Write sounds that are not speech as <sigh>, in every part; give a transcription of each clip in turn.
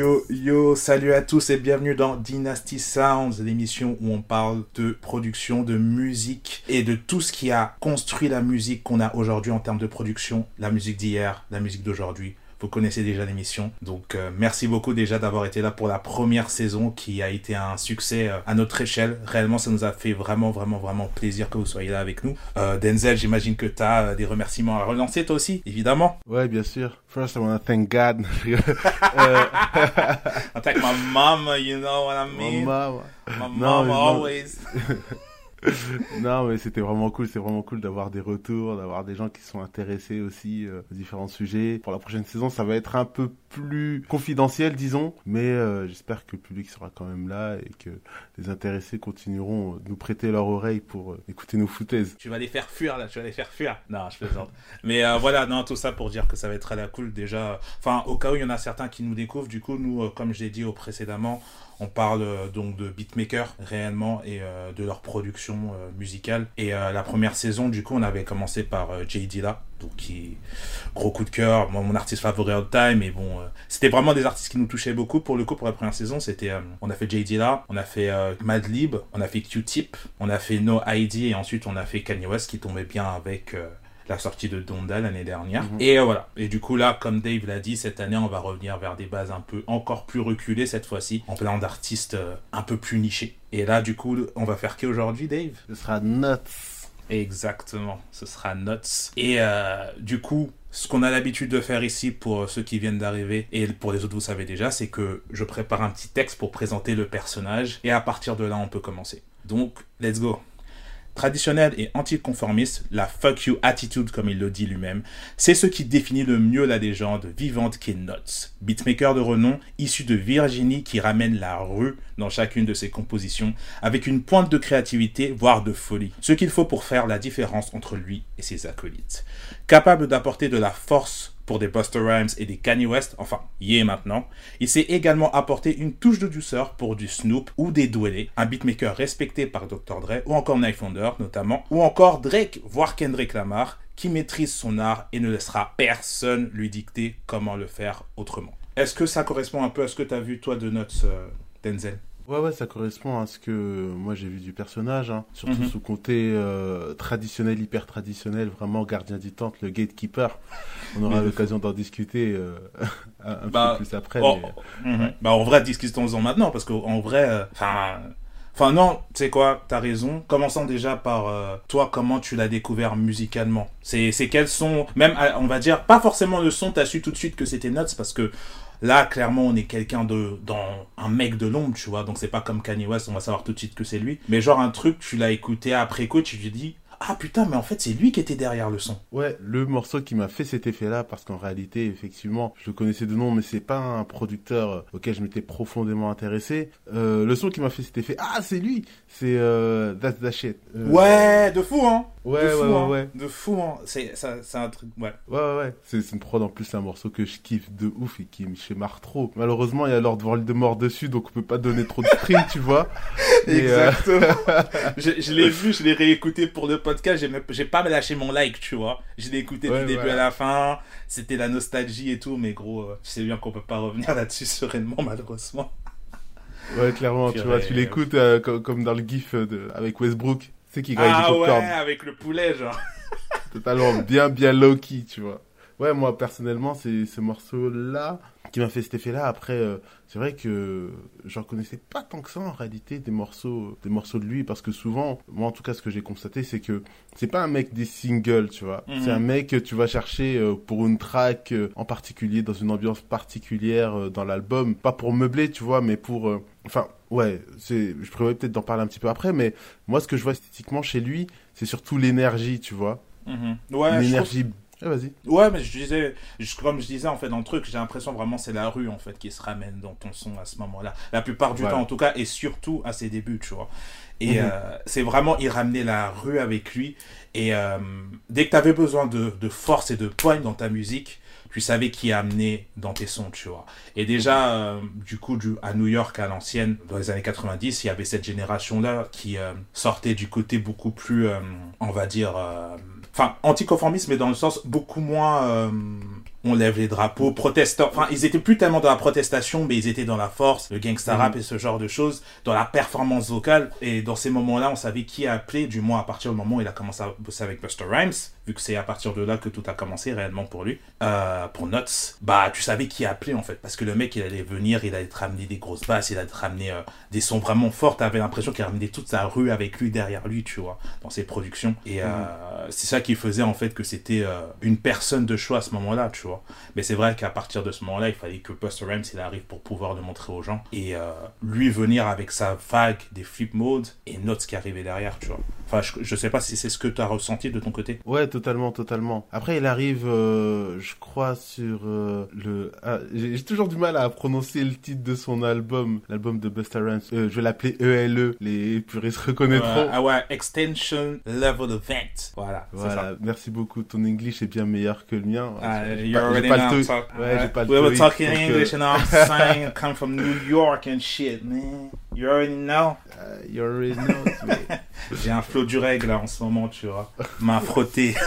Yo, yo, salut à tous et bienvenue dans Dynasty Sounds, l'émission où on parle de production, de musique et de tout ce qui a construit la musique qu'on a aujourd'hui en termes de production, la musique d'hier, la musique d'aujourd'hui, vous connaissez déjà l'émission. Donc euh, merci beaucoup déjà d'avoir été là pour la première saison qui a été un succès euh, à notre échelle. Réellement, ça nous a fait vraiment, vraiment, vraiment plaisir que vous soyez là avec nous. Euh, Denzel, j'imagine que tu as des remerciements à relancer toi aussi, évidemment. Ouais, bien sûr. First, I want to thank God. I thank my mama, you know what I mean? My mama. My mama always. <laughs> <laughs> non, mais c'était vraiment cool. C'est vraiment cool d'avoir des retours, d'avoir des gens qui sont intéressés aussi euh, aux différents sujets. Pour la prochaine saison, ça va être un peu plus confidentiel, disons. Mais euh, j'espère que le public sera quand même là et que les intéressés continueront de nous prêter leur oreille pour euh, écouter nos foutaises. Tu vas les faire fuir là, tu vas les faire fuir. Non, je plaisante. mais voilà, non, tout ça pour dire que ça va être à la cool déjà. Enfin, au cas où il y en a certains qui nous découvrent, du coup, nous, comme je l'ai dit au précédemment, on parle euh, donc de beatmakers réellement et euh, de leur production euh, musicale. Et la première saison, du coup, on avait commencé par J. Dilla, donc qui gros coup de cœur, mon artiste favori all time. Mais bon, c'était vraiment des artistes qui nous touchaient beaucoup. Pour le coup, pour la première saison, c'était, on a fait J. Dilla, on a fait Madlib, on a fait Q-Tip, on a fait No ID et ensuite on a fait Kanye West qui tombait bien avec la sortie de Donda l'année dernière. Mhm. Et euh, voilà. Et du coup, là, comme Dave l'a dit, cette année, on va revenir vers des bases un peu encore plus reculées cette fois-ci, en plein d'artistes euh, un peu plus nichés. Et là, du coup, on va faire qui aujourd'hui, Dave? Ce sera Nuts. Exactement, ce sera Nuts. Et euh, du coup, ce qu'on a l'habitude de faire ici pour ceux qui viennent d'arriver et pour les autres vous savez déjà, c'est que je prépare un petit texte pour présenter le personnage et à partir de là on peut commencer. Donc, let's go. Traditionnel et anticonformiste, la fuck you attitude comme il le dit lui-même, c'est ce qui définit le mieux la légende vivante qu'est Nuts, beatmaker de renom issu de Virginie qui ramène la rue dans chacune de ses compositions avec une pointe de créativité voire de folie, ce qu'il faut pour faire la différence entre lui et ses acolytes. Capable d'apporter de la force pour des Buster Rhymes et des Kanye West, enfin, y est maintenant. Il s'est également apporté une touche de douceur pour du Snoop ou des Dwele, un beatmaker respecté par Dr. Dre ou encore Knife notamment, ou encore Drake, voire Kendrick Lamar, qui maîtrise son art et ne laissera personne lui dicter comment le faire autrement. Est-ce que ça correspond un peu à ce que tu as vu toi de Nuts, euh, Denzel? Ouais, ouais, ça correspond à ce que moi j'ai vu du personnage, hein. surtout mhm. sous côté euh, traditionnel, hyper traditionnel, vraiment gardien du temple, le gatekeeper. On aura l'occasion d'en discuter euh, <laughs> un bah, peu plus après. Oh, mhm. bah, en vrai, discutons-en maintenant, parce qu'en vrai, euh, enfin. Enfin non, tu sais quoi, t'as raison. Commençons déjà par toi, comment tu l'as découvert musicalement. C'est quels sont, même on va dire, pas forcément le son, t'as su tout de suite que c'était Nuts parce que Là, clairement, on est quelqu'un de, dans un mec de l'ombre, tu vois. Donc, c'est pas comme Kanye West, on va savoir tout de suite que c'est lui. Mais genre, un truc, tu l'as écouté après coup, tu te dis, ah putain, mais en fait, c'est lui qui était derrière le son. Ouais, le morceau qui m'a fait cet effet-là, parce qu'en réalité, effectivement, je le connaissais de nom, mais c'est pas un producteur euh, auquel je m'étais profondément intéressé. Euh, le son qui m'a fait cet effet, ah, c'est lui, c'est euh, That's Shit. Euh, ouais, de fou, hein. Ouais, de fou, ouais, hein. ouais, De fou, hein. C'est, c'est un truc, ouais. Ouais, ouais, ouais. C'est, une prod en plus, c'est un morceau que je kiffe de ouf et qui me marre trop. Malheureusement, il y a Lord Voldemort dessus, donc on peut pas donner trop de stream, tu vois. <laughs> Exactement. <laughs> je, je l'ai vu, je l'ai réécouté pour le podcast, j'ai pas lâché mon like, tu vois. Je l'ai écouté du début à la fin. C'était la nostalgie et tout, mais gros, euh, tu sais bien qu'on peut pas revenir <laughs> là-dessus sereinement, malheureusement. Ouais, clairement, tu vois, tu l'écoutes euh, comme, dans le gif de, avec Westbrook. C'est qui grave Ah ouais, avec le poulet, genre. Totalement bien, bien low-key, tu vois. Ouais, moi, personnellement, c'est ce morceau-là qui m'a fait cet effet-là. Après, euh, c'est vrai que j'en connaissais pas tant que ça en réalité des morceaux, des morceaux de lui, parce que souvent, moi en tout cas, ce que j'ai constaté, c'est que c'est pas un mec des singles, tu vois. Mhm. C'est un mec que tu vas chercher euh, pour une track euh, en particulier, dans une ambiance particulière dans l'album, pas pour meubler, tu vois, mais pour, enfin, ouais, c'est, je prévois peut-être d'en parler un petit peu après, mais moi, ce que je vois esthétiquement chez lui, c'est surtout l'énergie, tu vois. Mhm. Ouais, l'énergie ah, vas-y. Ouais, mais je disais, comme je disais en fait dans le truc, j'ai l'impression vraiment c'est la rue en fait qui se ramène dans ton son à ce moment-là. La plupart du temps en tout cas, et surtout à ses débuts, tu vois. Et mhm. euh, c'est vraiment, il ramenait la rue avec lui. Et euh, dès que tu avais besoin de, de, force et de poigne dans ta musique, tu savais qui amener dans tes sons, tu vois. Et déjà, euh, du coup, du, à New York, à l'ancienne, dans les années 90, il y avait cette génération-là qui sortait du côté beaucoup plus, on va dire, enfin, anticonformiste, mais dans le sens beaucoup moins, euh, on lève les drapeaux, protestants. Enfin, ils étaient plus tellement dans la protestation, mais ils étaient dans la force, le gangsta rap et ce genre de choses, dans la performance vocale. Et dans ces moments-là, on savait qui a appelé, du moins à partir du moment où il a commencé à bosser avec Buster Rhymes, vu que c'est à partir de là que tout a commencé réellement pour lui, euh, pour Nuts. Bah, tu savais qui a appelé en fait, parce que le mec, il allait venir, il allait te ramener des grosses basses, il allait te ramener euh, des sons vraiment forts. T'avais l'impression qu'il ramenait toute sa rue avec lui derrière lui, tu vois, dans ses productions. Et euh, c'est ça qui faisait en fait que c'était une personne de choix à ce moment-là, tu vois. Mais c'est vrai qu'à partir de ce moment-là, il fallait que Buster Rhymes il arrive pour pouvoir le montrer aux gens et euh, lui venir avec sa vague des flip modes et Notes qui arrivait derrière, tu vois. Enfin, je, je sais pas si c'est ce que tu as ressenti de ton côté. Ouais, totalement, totalement. Après, il arrive, euh, je crois, sur euh, le. ah, J'ai toujours du mal à prononcer le titre de son album, l'album de Busta Rhymes. Euh, je vais l'appeler ELE. Les puristes reconnaîtront. Ah ouais, Extension Level Event. Voilà, ça. Voilà, merci beaucoup. Ton English est bien meilleur que le mien. Ah, already know I'm to- talk- Ouais, j'ai pas le We were talking English and I'm saying I come from New York and shit, man. You already know. euh, you already know, <laughs> mais- J'ai un flot du règle là en ce moment, tu vois. <laughs> Main frottée. <laughs>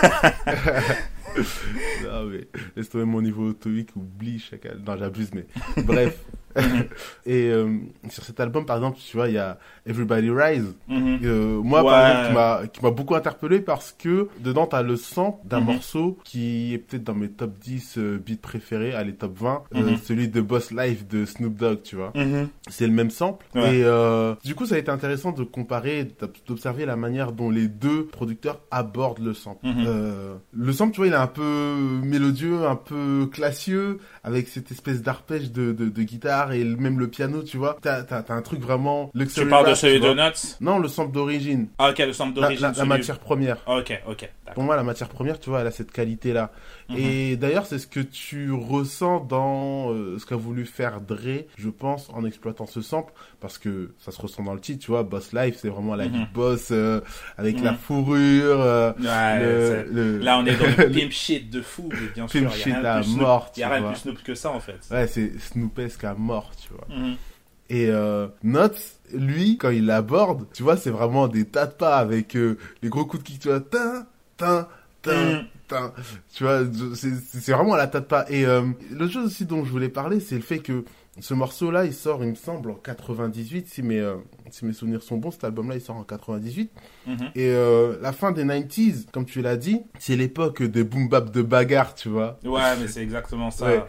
Non, mais laisse tomber mon niveau TOEIC, oublie chacal. Non, j'abuse, mais bref. Et euh, sur cet album, par exemple, tu vois, il y a Everybody Rise. Mhm. Euh, moi, Ouais. par exemple, qui m'a- qui m'a beaucoup interpellé parce que dedans, t'as le sample d'un Mhm. morceau qui est peut-être dans mes top 10 euh, beats préférés, allez, top 20, euh, Mhm. celui de Boss Life de Snoop Dogg, tu vois. C'est le même sample. Ouais. Et euh, du coup, ça a été intéressant de comparer, d'observer la manière dont les deux producteurs abordent le sample. Le sample, tu vois, il est un peu mélodieux, un peu classieux, avec cette espèce d'arpège de, de, de guitare et le- même le piano, tu vois. T'as t'as- t'as un truc vraiment Tu parles de celui de. Nuts Non, le sample d'origine. Ah, ok, le sample La, d'origine. la- la celui- matière première. Ok, ok. d'accord. Pour moi, la matière première, tu vois, elle a cette qualité-là. Mhm. Et d'ailleurs, c'est ce que tu ressens dans euh, ce qu'a voulu faire Dre, je pense, en exploitant ce sample, parce que ça se ressent dans le titre, tu vois, Boss Life, c'est vraiment la Mhm. vie de boss, euh, avec Mhm. la fourrure, euh, Ouais, le- le- Là, on est dans <laughs> le pimp shit de fou, mais bien sûr. Pimp il y a rien de plus Snoop- mort, Il y a rien de plus Snoop que ça, en fait. Ouais, c'est Snoopesque à mort, tu vois. Mhm. Et euh, Notes, lui, quand il l'aborde, tu vois, c'est vraiment des tas de pas avec euh, les gros coups de kick, tu vois, tin, tin, tin, Mm. tin. Tu vois, c'est vraiment à la de pas. Et euh, l'autre chose aussi dont je voulais parler, c'est le fait que ce morceau-là, il sort, il me semble, en 98, si mes, euh, si mes souvenirs sont bons, cet album-là, il sort en 98. Mhm. Et euh, la fin des 90s, comme tu l'as dit, c'est l'époque des boom bap de bagarre, tu vois. Ouais, mais c'est exactement ça. Ouais.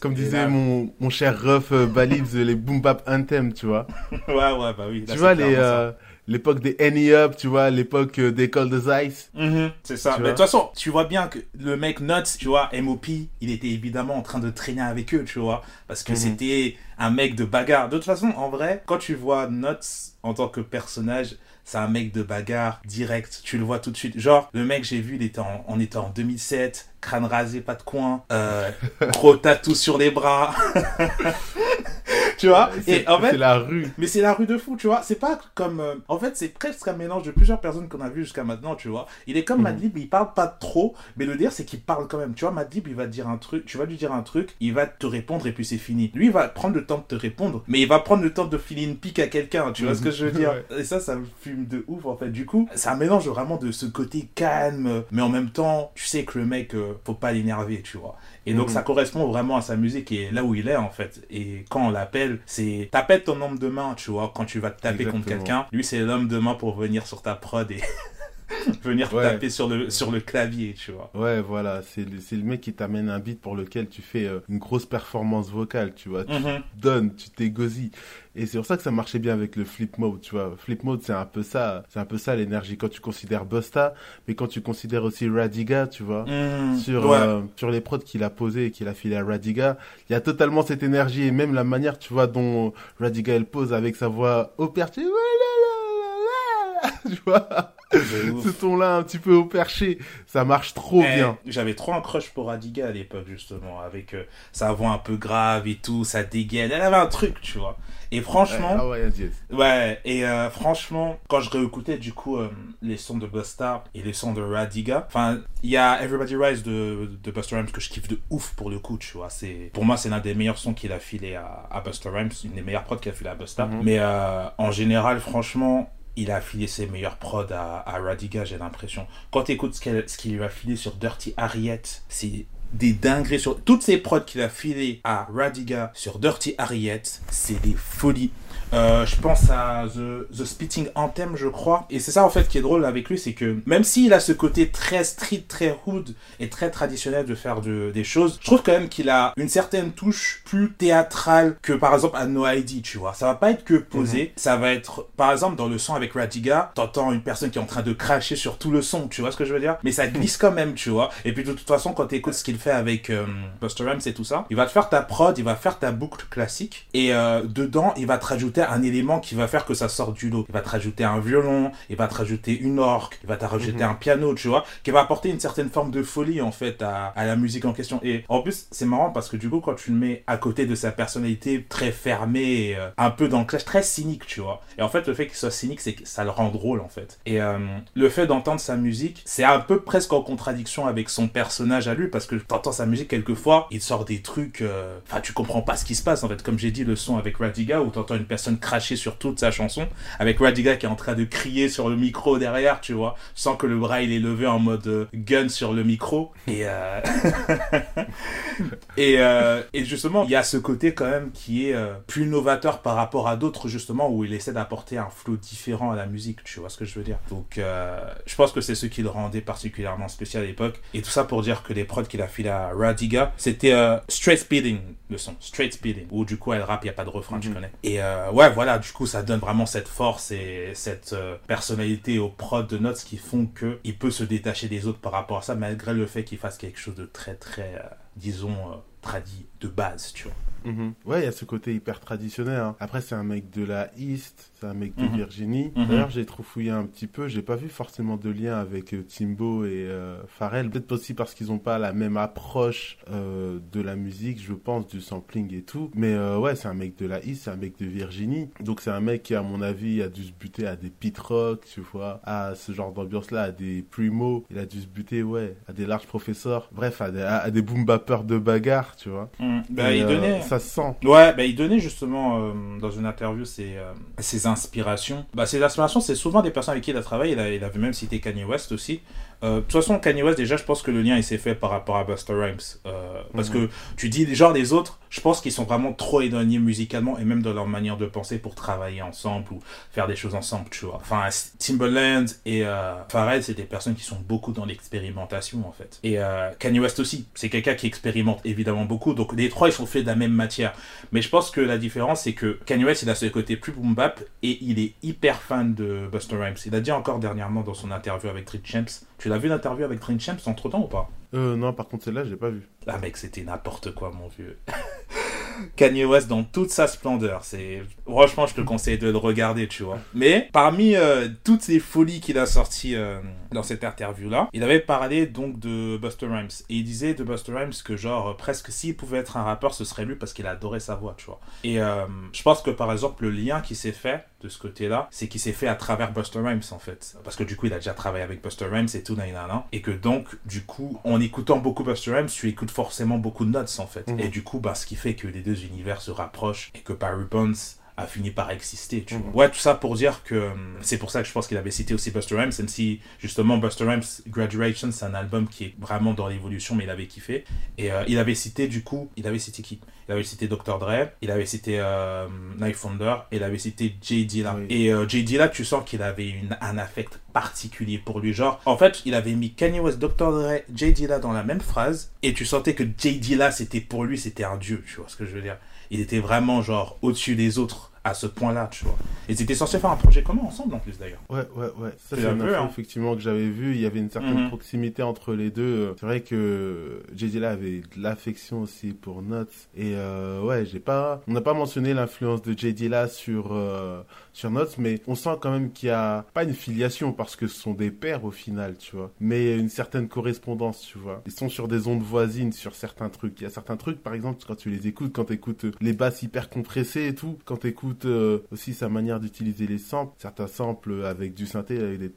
Comme disait là- mon, mon cher ref euh, Balibs, les boom bap anthem, tu vois. <laughs> Ouais, ouais, bah oui. là, tu vois, les, euh, l'époque des Any Up, tu vois, l'époque euh, des Cold as Ice. Mhm, c'est ça. Tu Mais de toute façon, tu vois bien que le mec Nuts, tu vois, MOP, il était évidemment en train de traîner avec eux, tu vois, parce que Mhm. c'était un mec de bagarre. De toute façon, en vrai, quand tu vois Nuts en tant que personnage, c'est un mec de bagarre direct. Tu le vois tout de suite. Genre, le mec, j'ai vu, il était en, on était en 2007, crâne rasé, pas de coin, euh, <laughs> gros tatou sur les bras. <laughs> <laughs> tu vois C'est Et en fait, c'est la rue. mais c'est la rue de fou, tu vois. C'est pas comme. euh, En fait, c'est presque un mélange de plusieurs personnes qu'on a vu jusqu'à maintenant, tu vois. Il est comme Mhm. Madlib, il parle pas trop, mais le dire, c'est qu'il parle quand même. Tu vois, Madlib, il va te dire un truc, tu vas lui dire un truc, il va te répondre et puis c'est fini. Lui, il va prendre le temps de te répondre, mais il va prendre le temps de filer une pique à quelqu'un, tu vois ce que je veux dire. <laughs> Et ça, ça me fume de ouf, en fait. Du coup, c'est un mélange vraiment de ce côté calme, mais en même temps, tu sais que le mec, euh, faut pas l'énerver, tu vois. Et donc Mhm. ça correspond vraiment à sa musique et là où il est en fait. Et quand on l'appelle, c'est t'appelles ton homme de main, tu vois, quand tu vas te taper contre quelqu'un. Lui c'est l'homme de main pour venir sur ta prod et <laughs> <laughs> venir Ouais. taper sur le sur le clavier, tu vois. Ouais, voilà, c'est le, c'est le mec qui t'amène un beat pour lequel tu fais euh, une grosse performance vocale, tu vois. Tu Mhm. donnes, tu t'égosies. Et c'est pour ça que ça marchait bien avec le flip mode, tu vois. Flip mode, c'est un peu ça, c'est un peu ça l'énergie quand tu considères Busta, mais quand tu considères aussi Radiga, tu vois. Mhm. sur, Ouais. euh, sur les prods qu'il a posé et qu'il a filé à Radiga, il y a totalement cette énergie et même la manière, tu vois, dont Radiga elle pose avec sa voix au perché. <laughs> Tu vois, ce ton-là un petit peu au perché, ça marche trop Eh, bien. J'avais trop un crush pour Radiga à l'époque, justement, avec euh, sa voix un peu grave et tout, sa dégaine. Elle avait un truc, tu vois. Et franchement, Ah ouais, yes. Ouais, et euh, franchement, quand je réécoutais du coup euh, les sons de Busta et les sons de Radiga, enfin, il y a Everybody Rise de, de Busta Rhymes que je kiffe de ouf pour le coup, tu vois. C'est, pour moi, c'est l'un des meilleurs sons qu'il a filé à, à Busta Rhymes, une des meilleures prods qu'il a filé à Busta. Mhm. Mais en général, franchement, il a filé ses meilleures prods à, Radiga, j'ai l'impression. Quand tu écoutes ce qu'il ce qu'il lui a filé sur Dirty Harriet, c'est des dingueries sur toutes ces prods qu'il a filé à Radiga sur Dirty Harriet, c'est des folies. Euh, je pense à The, The Spitting Anthem, je crois. Et c'est ça, en fait, qui est drôle avec lui, c'est que même s'il a ce côté très street, très hood et très traditionnel de faire de, des choses, je trouve quand même qu'il a une certaine touche plus théâtrale que, par exemple, à No ID, tu vois. Ça va pas être que posé, Mhm. ça va être, par exemple, dans le son avec Radiga, t'entends une personne qui est en train de cracher sur tout le son, tu vois ce que je veux dire? Mais ça glisse quand même, tu vois. Et puis, de toute façon, quand t'écoutes ce qu'il fait avec euh, Buster Rhymes et tout ça, il va te faire ta prod, il va faire ta boucle classique, et euh, dedans, il va te rajouter un élément qui va faire que ça sort du lot. Il va te rajouter un violon, il va te rajouter une orgue, il va te rajouter Mhm. un piano, tu vois, qui va apporter une certaine forme de folie, en fait, à, à la musique en question. Et en plus, c'est marrant parce que du coup, quand tu le mets à côté de sa personnalité très fermée, et, euh, un peu dans le clash, très cynique, tu vois. Et en fait, le fait qu'il soit cynique, c'est que ça le rend drôle, en fait. Et euh, le fait d'entendre sa musique, c'est un peu presque en contradiction avec son personnage à lui, parce que t'entends sa musique quelquefois, il sort des trucs, euh, enfin, tu comprends pas ce qui se passe, en fait. Comme j'ai dit, le son avec Radiga, où t'entends une personne cracher sur toute sa chanson, avec Radiga qui est en train de crier sur le micro derrière, tu vois, sans que le bras il est levé en mode euh, gun sur le micro. Et, euh... <laughs> et, euh, et justement, il y a ce côté quand même qui est euh, plus novateur par rapport à d'autres, justement, où il essaie d'apporter un flow différent à la musique, tu vois ce que je veux dire. Donc, je pense que c'est ce qui le rendait particulièrement spécial à l'époque. Et tout ça pour dire que les prods qu'il a filé à Radiga, c'était Straight Speeding, le son, Straight Speeding, où du coup elle rappe, il n'y a pas de refrain, tu Mhm. connais. Et ouais, voilà, du coup, ça donne vraiment cette force et cette euh, personnalité aux prods de Notes qui font que il peut se détacher des autres par rapport à ça, malgré le fait qu'il fasse quelque chose de très, très, euh, disons, euh, tradit de base, tu vois. Mhm. Ouais, il y a ce côté hyper traditionnel. hein. Après, c'est un mec de la East, c'est un mec de Mhm. Virginie. Mhm. D'ailleurs, j'ai trop fouillé un petit peu. J'ai pas vu forcément de lien avec euh, Timbo et euh, Pharrell. Peut-être aussi parce qu'ils ont pas la même approche euh, de la musique, je pense, du sampling et tout. Mais euh, ouais, c'est un mec de la East, c'est un mec de Virginie. Donc c'est un mec qui, à mon avis, a dû se buter à des pit rock, tu vois, à ce genre d'ambiance-là, à des primo. Il a dû se buter, ouais, à des larges professeurs. Bref, à des, à, à des boom bappers de bagarre, tu vois. Bah, Et, il euh, donnait. ça se sent. Ouais, bah, il donnait justement euh, dans une interview ses, ses inspirations. Bah, ses inspirations, c'est souvent des personnes avec qui il a travaillé. Il, il avait même cité Kanye West aussi. Euh, de toute façon, Kanye West, déjà, je pense que le lien il s'est fait par rapport à Buster Rhymes. Euh, Parce Mhm. que tu dis, genre, les autres, je pense qu'ils sont vraiment trop éloignés musicalement et même dans leur manière de penser pour travailler ensemble ou faire des choses ensemble, tu vois. Enfin, Timbaland et euh, Pharrell, c'est des personnes qui sont beaucoup dans l'expérimentation, en fait. Et euh, Kanye West aussi, c'est quelqu'un qui expérimente évidemment beaucoup. Donc, les trois, ils sont faits de la même matière. Mais je pense que la différence, c'est que Kanye West, il a ce côté plus boom bap et il est hyper fan de Buster Rhymes. Il a dit encore dernièrement dans son interview avec Dream Champs. Tu l'as vu l'interview avec Dream Champs entre temps ou pas Euh, non, par contre, celle-là, j'ai pas vu. Ah mec, c'était n'importe quoi, mon vieux. <laughs> Kanye West dans toute sa splendeur. C'est franchement, je te conseille de le regarder, tu vois. Mais parmi euh, toutes les folies qu'il a sorties euh, dans cette interview-là, il avait parlé donc de Buster Rhymes et il disait de Buster Rhymes que genre presque s'il pouvait être un rappeur, ce serait lui parce qu'il adorait sa voix, tu vois. Et euh, je pense que par exemple le lien qui s'est fait de ce côté-là, c'est qu'il s'est fait à travers Buster Rhymes en fait, parce que du coup il a déjà travaillé avec Buster Rhymes et tout, nanana, et que donc du coup en écoutant beaucoup Buster Rhymes, tu écoutes forcément beaucoup de notes en fait, Mhm. et du coup bah ce qui fait que les deux univers se rapprochent et que Barry Bonds a fini par exister, tu Mhm. vois. Ouais, tout ça pour dire que euh, c'est pour ça que je pense qu'il avait cité aussi Buster Rhymes, même si justement Buster Rhymes Graduation, c'est un album qui est vraiment dans l'évolution, mais il avait kiffé. Et euh, il avait cité du coup, il avait cité qui? Il avait cité Dr. Dre, il avait cité euh, Knife Wonder, et il avait cité J. Dilla. Oui. Et euh, J. Dilla, tu sens qu'il avait une, un affect particulier pour lui. Genre, en fait, il avait mis Kanye West, Dr. Dre, J. Dilla dans la même phrase, et tu sentais que J. Dilla, c'était pour lui, c'était un dieu, tu vois ce que je veux dire. Il était vraiment genre au-dessus des autres à ce point-là, tu vois. Et ils étaient censés faire un projet commun ensemble en plus d'ailleurs. Ouais, ouais, ouais. Ça, C'est un peu, hein. effectivement, que j'avais vu. Il y avait une certaine Mhm. proximité entre les deux. C'est vrai que JJ là avait de l'affection aussi pour Nuts. Et euh, ouais, j'ai pas, on n'a pas mentionné l'influence de JJ là sur, euh, sur Nuts, mais on sent quand même qu'il y a pas une filiation parce que ce sont des pairs au final, tu vois. Mais une certaine correspondance, tu vois. Ils sont sur des ondes voisines sur certains trucs. Il y a certains trucs, par exemple, quand tu les écoutes, quand tu écoutes les basses hyper compressées et tout, quand écoutes aussi sa manière d'utiliser les samples, certains samples avec du synthé, avec des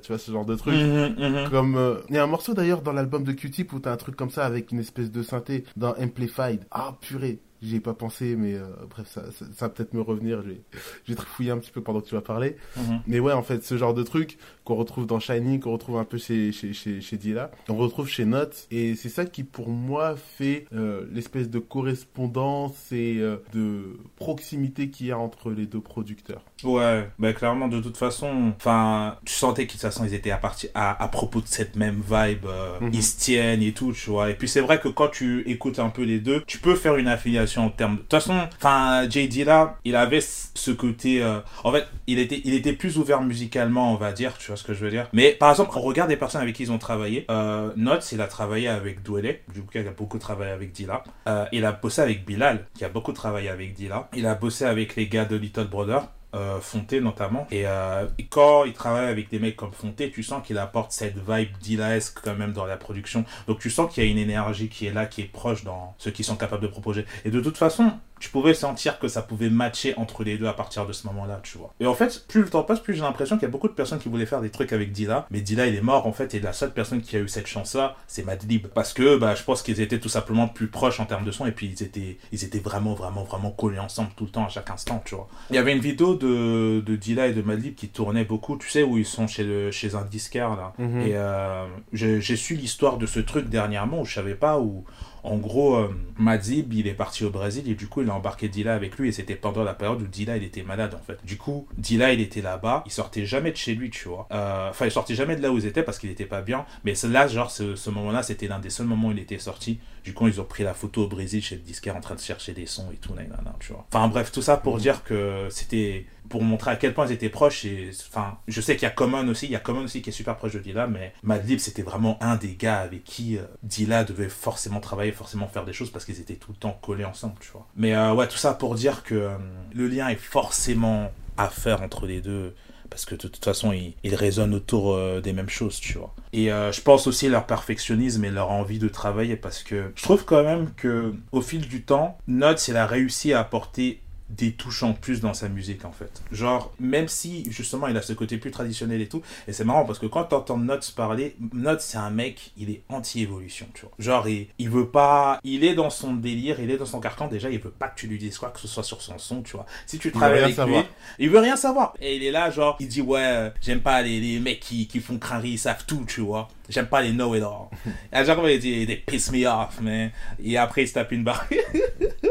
tu vois, ce genre de trucs. Mhm, mhm. Comme euh, il y a un morceau d'ailleurs dans l'album de Q-Tip où t'as un truc comme ça avec une espèce de synthé dans Amplified. Ah purée, J'y ai pas pensé, mais euh, bref, ça, ça, ça va peut-être me revenir. Je vais, je vais te fouiller un petit peu pendant que tu vas parler. Mhm. Mais ouais, en fait, ce genre de truc qu'on retrouve dans Shining, qu'on retrouve un peu chez, chez, chez, chez Dilla, on retrouve chez Notes. Et c'est ça qui, pour moi, fait euh, l'espèce de correspondance et euh, de proximité qu'il y a entre les deux producteurs. Ouais, bah clairement de toute façon, enfin, tu sentais qu'ils façon ils étaient à partir à, à propos de cette même vibe, euh, Mhm. ils se tiennent et tout, tu vois. Et puis c'est vrai que quand tu écoutes un peu les deux, tu peux faire une affiliation en termes. De toute façon, enfin, JD là, il avait ce côté, euh, en fait, il était, il était plus ouvert musicalement, on va dire, tu vois ce que je veux dire. Mais par exemple, on regarde les personnes avec qui ils ont travaillé. Euh, Notes, il a travaillé avec Douele, du coup, il a beaucoup travaillé avec Dilla. Euh, il a bossé avec Bilal, qui a beaucoup travaillé avec Dilla. Il a bossé avec les gars de Little Brother euh, Fonté notamment. Et, euh, quand il travaille avec des mecs comme Fonté, tu sens qu'il apporte cette vibe Dillaesque quand même dans la production. Donc tu sens qu'il y a une énergie qui est là, qui est proche dans ce qu'ils sont capables de proposer. Et de toute façon, tu pouvais sentir que ça pouvait matcher entre les deux à partir de ce moment-là, tu vois. Et en fait, plus le temps passe, plus j'ai l'impression qu'il y a beaucoup de personnes qui voulaient faire des trucs avec Dilla, mais Dilla il est mort en fait, et la seule personne qui a eu cette chance-là, c'est Madlib. Parce que bah, je pense qu'ils étaient tout simplement plus proches en termes de son, et puis ils étaient, ils étaient vraiment, vraiment, vraiment collés ensemble tout le temps, à chaque instant, tu vois. Il y avait une vidéo de, de Dilla et de Madlib qui tournait beaucoup, tu sais, où ils sont chez, le, chez un disquaire là. Mhm. Et euh, j'ai j'ai su l'histoire de ce truc dernièrement où je savais pas où. En gros, euh, Madlib, il est parti au Brésil et du coup, il a embarqué Dilla avec lui et c'était pendant la période où Dilla, il était malade en fait. Du coup, Dilla, il était là-bas, il sortait jamais de chez lui, tu vois. Euh, Enfin, il sortait jamais de là où ils étaient parce qu'il était pas bien. Mais là, genre, ce, moment-là, c'était l'un des seuls moments où il était sorti. Du coup, ils ont pris la photo au Brésil chez le disquaire en train de chercher des sons et tout, nan, tu vois. Enfin, bref, tout ça pour dire que c'était pour montrer à quel point ils étaient proches et enfin je sais qu'il y a Common aussi il y a Common aussi qui est super proche de Dilla mais Madlib c'était vraiment un des gars avec qui euh, Dilla devait forcément travailler forcément faire des choses parce qu'ils étaient tout le temps collés ensemble tu vois. Mais euh, ouais tout ça pour dire que euh, le lien est forcément à faire entre les deux parce que de toute façon ils, ils résonnent autour euh, des mêmes choses tu vois. Et je pense aussi leur perfectionnisme et leur envie de travailler parce que je trouve quand même que au fil du temps Notes il a réussi à apporter des touches en plus dans sa musique en fait. Genre, même si justement il a ce côté plus traditionnel et tout, et c'est marrant parce que quand t'entends Notes parler, Notes c'est un mec, il est anti-évolution, tu vois. Genre, il, il veut pas, il est dans son délire, il est dans son carcan, déjà il veut pas que tu lui dises quoi que ce soit sur son son, tu vois. Si tu travailles avec savoir. lui, il veut rien savoir. Et il est là, genre, il dit ouais, euh, j'aime pas les, les mecs qui, qui font crânerie, ils savent tout, tu vois. J'aime pas les know-it-all. <laughs> et à chaque fois il dit, they piss me off, man. Et après il se tape une barre. <laughs>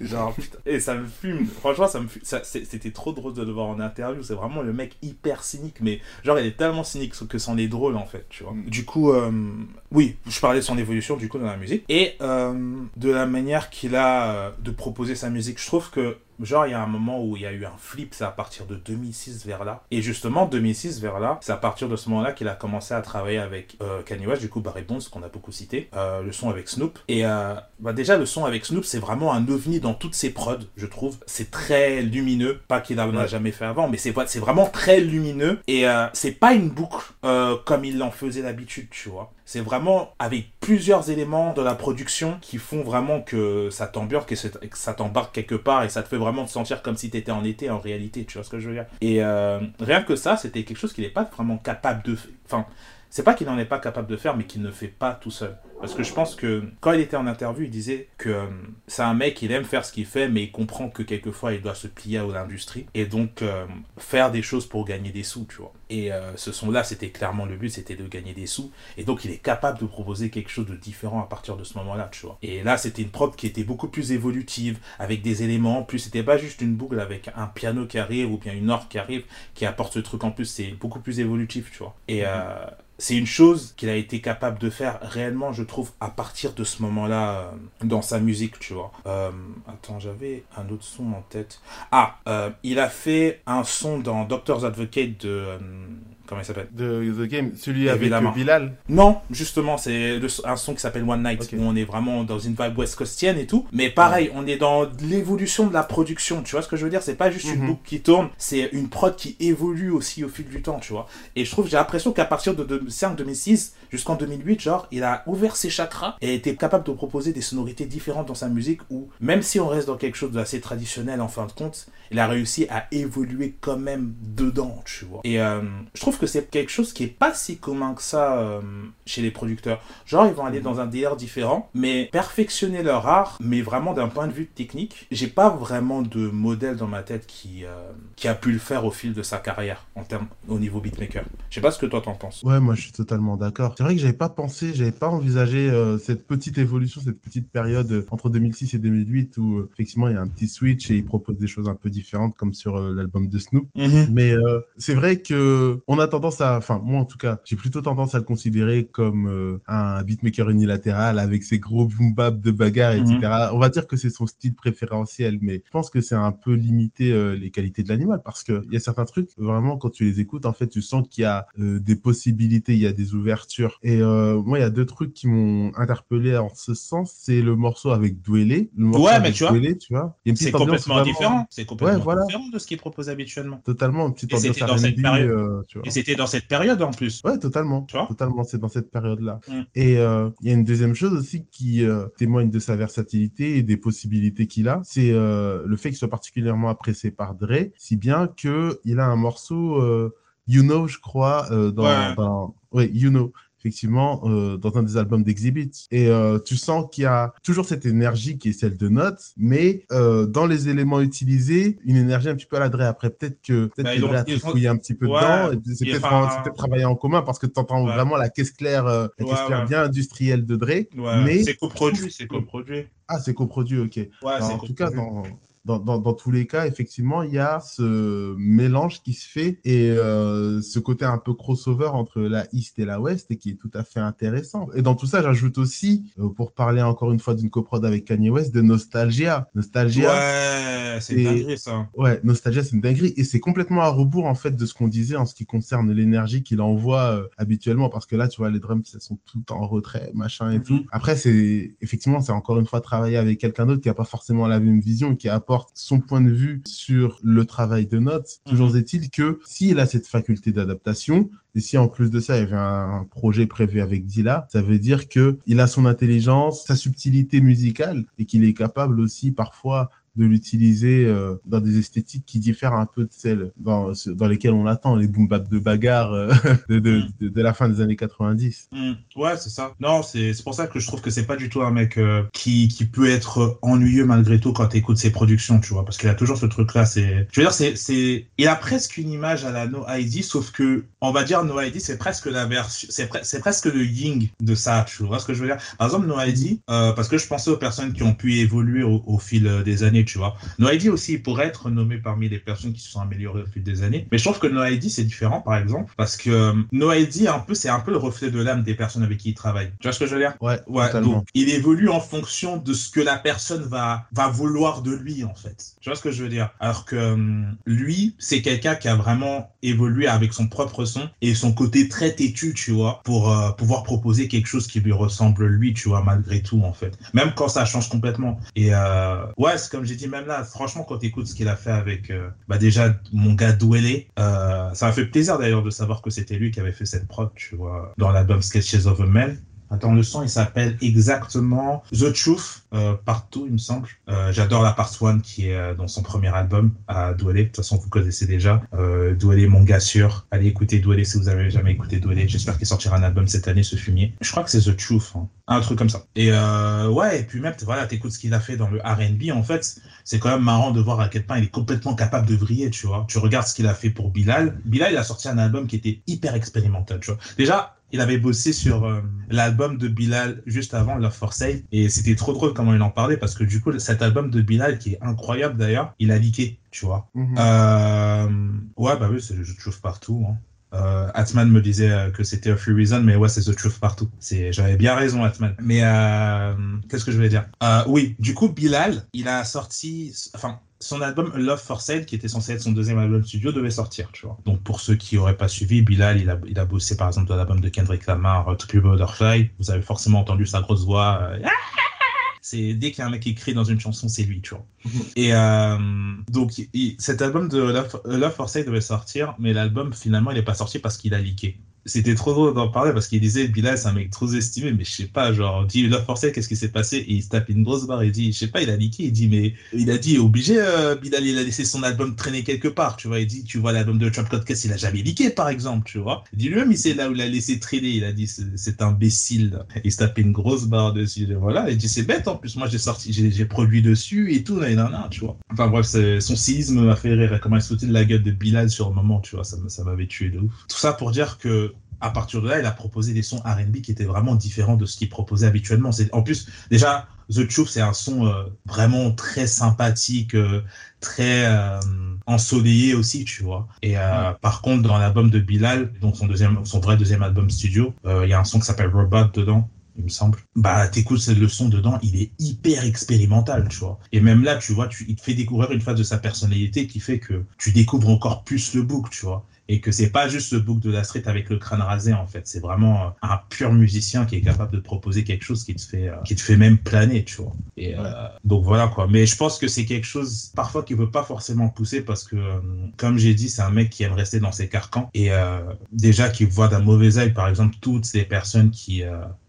Genre, putain, et ça me fume. Franchement, ça me fume. C'était trop drôle de le voir en interview. C'est vraiment le mec hyper cynique, mais genre, il est tellement cynique que c'en est drôle en fait, tu vois. Du coup, euh, oui, je parlais de son évolution du coup dans la musique et euh, de la manière qu'il a euh, de proposer sa musique. Je trouve que Genre, il y a un moment où il y a eu un flip, c'est à partir de 2006 vers là. Et justement, 2006 vers là, c'est à partir de ce moment-là qu'il a commencé à travailler avec euh, Kanye West, du coup Barry Bonds, qu'on a beaucoup cité, euh, le son avec Snoop. Et euh, bah déjà, le son avec Snoop, c'est vraiment un ovni dans toutes ses prods, je trouve. C'est très lumineux, pas qu'il en a Ouais. jamais fait avant, mais c'est vraiment très lumineux. Et euh, c'est pas une boucle comme il en faisait d'habitude, tu vois. C'est vraiment avec plusieurs éléments de la production qui font vraiment que ça t'embarque et et que ça t'embarque quelque part et ça te fait vraiment te sentir comme si t'étais en été en réalité, tu vois ce que je veux dire. Et euh, rien que ça, c'était quelque chose qu'il n'est pas vraiment capable de faire. Enfin, c'est pas qu'il n'en est pas capable de faire, mais qu'il ne fait pas tout seul. Parce que je pense que quand il était en interview, il disait que euh, c'est un mec, il aime faire ce qu'il fait, mais il comprend que quelquefois il doit se plier à l'industrie et donc euh, faire des choses pour gagner des sous, tu vois. Et euh, ce son-là, c'était clairement le but, c'était de gagner des sous. Et donc il est capable de proposer quelque chose de différent à partir de ce moment-là, tu vois. Et là, c'était une prod qui était beaucoup plus évolutive, avec des éléments en plus. C'était pas juste une boucle avec un piano qui arrive ou bien une orgue qui arrive qui apporte ce truc en plus. C'est beaucoup plus évolutif, tu vois. Et euh, c'est une chose qu'il a été capable de faire réellement, je trouve, à partir de ce moment-là euh, dans sa musique, tu vois. Euh, attends, j'avais un autre son en tête. Ah, euh, il a fait un son dans Doctor's Advocate de... comment il s'appelle De The Game, celui avec Évidemment. euh, Bilal. Non, justement, c'est un son qui s'appelle One Night, où on est vraiment dans une vibe west coastienne et tout. Mais pareil, on est dans l'évolution de la production, tu vois ce que je veux dire? C'est pas juste une Mhm. boucle qui tourne, c'est une prod qui évolue aussi au fil du temps, tu vois. Et je trouve, j'ai l'impression qu'à partir de 2005-2006, jusqu'en 2008, genre, il a ouvert ses chakras et était capable de proposer des sonorités différentes dans sa musique où, même si on reste dans quelque chose d'assez traditionnel en fin de compte, il a réussi à évoluer quand même dedans, tu vois. Et euh, je trouve que c'est quelque chose qui est pas si commun que ça euh, chez les producteurs. Genre, ils vont aller dans un délire différent, mais perfectionner leur art, mais vraiment d'un point de vue technique. J'ai pas vraiment de modèle dans ma tête qui, euh, qui a pu le faire au fil de sa carrière en termes au niveau beatmaker. Je sais pas ce que toi t'en penses. Ouais, moi je suis totalement d'accord. C'est vrai que j'avais pas pensé, j'avais pas envisagé cette petite évolution, cette petite période entre 2006 et 2008 où effectivement il y a un petit switch et il propose des choses un peu différentes comme sur euh, l'album de Snoop. Mhm. Mais euh, c'est vrai que on a tendance à, enfin moi en tout cas, j'ai plutôt tendance à le considérer comme euh, un beatmaker unilatéral avec ses gros boom bap de bagarre, etc. Mhm. On va dire que c'est son style préférentiel, mais je pense que c'est un peu limité les qualités de l'animal parce que il y a certains trucs vraiment quand tu les écoutes en fait tu sens qu'il y a des possibilités, il y a des ouvertures. Et moi il y a deux trucs qui m'ont interpellé en ce sens, c'est le morceau avec Douélé, le morceau Ouais, avec mais tu vois, tu C'est complètement vraiment- différent. C'est complètement Ouais, voilà. différent de ce qu'il propose habituellement. Totalement, une petite Et c'était dans cette période. euh, tu vois. Et c'était dans cette période en plus. Ouais, totalement. Tu vois totalement, c'est dans cette période-là. Mm. Et euh, il y a une deuxième chose aussi qui euh, témoigne de sa versatilité et des possibilités qu'il a, c'est euh, le fait qu'il soit particulièrement apprécié par Dre, si bien que il a un morceau euh, You Know, je crois, euh, dans, Ouais. dans ouais, You Know. Effectivement, euh, dans un des albums d'Exhibit. Et euh, tu sens qu'il y a toujours cette énergie qui est celle de Notes, mais euh, dans les éléments utilisés, une énergie un petit peu à la Dre. Après, peut-être que peut-être Bah, que ils ont- trifouillé un petit peu Ouais, dedans. C'est peut-être enfin- travaillé en commun parce que tu entends Ouais. vraiment la caisse claire, la Ouais, caisse claire bien industrielle de Dre. Mais c'est coproduit, c'est coproduit. ah, c'est coproduit, ok. Ouais, Alors, c'est en tout cas, dans, dans, dans, dans tous les cas, effectivement, il y a ce mélange qui se fait et euh, ce côté un peu crossover entre la East et la West et qui est tout à fait intéressant. Et dans tout ça, j'ajoute aussi, euh, pour parler encore une fois d'une coprode avec Kanye West, de Nostalgia. Nostalgia. Ouais, c'est Et- dingue ça. Ouais, Nostalgia, c'est une dinguerie. Et c'est complètement à rebours, en fait, de ce qu'on disait en ce qui concerne l'énergie qu'il envoie euh, habituellement. Parce que là, tu vois, les drums, elles sont toutes en retrait, machin et Mhm. tout. Après, c'est, effectivement, c'est encore une fois travailler avec quelqu'un d'autre qui a pas forcément la même vision, qui apporte son point de vue sur le travail de notes. Mhm. Toujours est-il que s'il a cette faculté d'adaptation, et si en plus de ça, il y avait un projet prévu avec Dilla, ça veut dire que il a son intelligence, sa subtilité musicale et qu'il est capable aussi parfois de l'utiliser euh, dans des esthétiques qui diffèrent un peu de celles dans, dans lesquelles on l'attend, les boom bap de bagarre euh, <laughs> de, de, Mm. de, de la fin des années 90. Hmm, Ouais, c'est ça. Non, c'est pour ça que je trouve que c'est pas du tout un mec euh, qui, qui peut être ennuyeux malgré tout quand t'écoutes ses productions, tu vois, parce qu'il a toujours ce truc-là. C'est, je veux dire, c'est, c'est, il a presque une image à la No ID, sauf que, on va dire No ID, c'est presque la version, c'est pre- c'est presque le Ying de ça, tu vois ce que je veux dire? Par exemple, No ID, parce que je pensais aux personnes qui ont pu évoluer au, au fil des années, tu vois. No ID aussi il pourrait être nommé parmi les personnes qui se sont améliorées au fil des années, mais je trouve que No ID c'est différent, par exemple, parce que euh, No ID un peu, c'est un peu le reflet de l'âme des personnes avec qui il travaille. Tu vois ce que je veux dire? Ouais, Ouais, donc il évolue en fonction de ce que la personne va, va vouloir de lui, en fait. Tu vois ce que je veux dire? Alors que hum, lui, c'est quelqu'un qui a vraiment évolué avec son propre son et son côté très têtu, tu vois, pour euh, pouvoir proposer quelque chose qui lui ressemble lui, tu vois, malgré tout, en fait. Même quand ça change complètement. Et euh, ouais, c'est comme j'ai même là, franchement, quand tu écoutes ce qu'il a fait avec, euh, bah déjà, mon gars Dwellé, euh, ça m'a fait plaisir d'ailleurs de savoir que c'était lui qui avait fait cette prod, tu vois, dans l'album Sketches of a Man. Attends, le son, il s'appelle exactement The Truth, euh, partout, il me semble. Euh, J'adore la part 1 qui est euh, dans son premier album à Douélé. De toute façon, vous connaissez déjà. Euh, Douélé, mon gars sûr. Allez écouter Douélé si vous avez jamais écouté Douélé. J'espère qu'il sortira un album cette année, ce fumier. Je crois que c'est The Truth, hein. un truc comme ça. Et euh, ouais, et puis même, voilà, t'écoutes ce qu'il a fait dans le R&B, en fait, c'est quand même marrant de voir à quel point il est complètement capable de vriller, tu vois. Tu regardes ce qu'il a fait pour Bilal. Bilal, il a sorti un album qui était hyper expérimental, tu vois. Déjà, il avait bossé sur euh, l'album de Bilal juste avant Love for Sale et c'était trop drôle comment il en parlait parce que du coup cet album de Bilal qui est incroyable d'ailleurs il a leaké tu vois Mhm. euh, ouais bah oui c'est The Truth partout hein. Euh, Atman me disait que c'était A Free Reason, mais ouais, c'est The Truth partout. C'est, j'avais bien raison, Atman. Mais euh, qu'est-ce que je voulais dire? Euh, Oui, du coup, Bilal, il a sorti, enfin, son album Love for Sale, qui était censé être son deuxième album studio, devait sortir, tu vois. Donc pour ceux qui auraient pas suivi, Bilal, il a, il a bossé par exemple dans l'album de Kendrick Lamar, euh, Be Butterfly. Vous avez forcément entendu sa grosse voix. euh, <laughs> c'est dès qu'il y a un mec qui crie dans une chanson, c'est lui, tu vois. Et euh, donc, il- cet album de Love, Love for Sale devait sortir, mais l'album finalement, il n'est pas sorti parce qu'il a leaké. C'était trop drôle d'en parler parce qu'il disait Bilal, c'est un mec trop estimé, mais je sais pas, genre, dit Love for qu'est-ce qui s'est passé? Et il se tape une grosse barre et dit, je sais pas, il a niqué, il dit, mais il a dit, obligé, euh, Bilal, il a laissé son album traîner quelque part, tu vois. Il dit, tu vois, l'album de Trap Podcast, il a jamais niqué, par exemple, tu vois. Il dit lui-même, il sait là où il a laissé traîner, il a dit, c'est imbécile. Il se tape une grosse barre dessus, et voilà. Il dit, c'est bête, en plus, moi, j'ai sorti, j'ai produit dessus et tout, nan, tu vois. Enfin, bref, son cynisme m'a fait rire, comment il se foutait de la gueule de Bilal sur le moment, tu vois, ça m'avait tué de ouf. Tout ça pour dire que à partir de là, il a proposé des sons R&B qui étaient vraiment différents de ce qu'il proposait habituellement. En plus, déjà, The Truth, c'est un son euh, vraiment très sympathique, euh, très euh, ensoleillé aussi, tu vois. Et par contre, dans l'album de Bilal, donc son deuxième, son vrai deuxième album studio, il y a un son qui s'appelle Robot dedans. Il me semble. Bah, t'écoutes le son dedans, il est hyper expérimental, tu vois. Et même là, tu vois, tu, il te fait découvrir une phase de sa personnalité qui fait que tu découvres encore plus le book, tu vois et que c'est pas juste le book de la street avec le crâne rasé en fait. C'est vraiment euh, un pur musicien qui est capable de te proposer quelque chose qui te fait euh, qui te fait même planer tu vois. Et euh, donc voilà quoi. Mais je pense que c'est quelque chose parfois qui veut pas forcément pousser parce que comme j'ai dit c'est un mec qui aime rester dans ses carcans. Et déjà qui voit d'un mauvais œil par exemple toutes ces personnes qui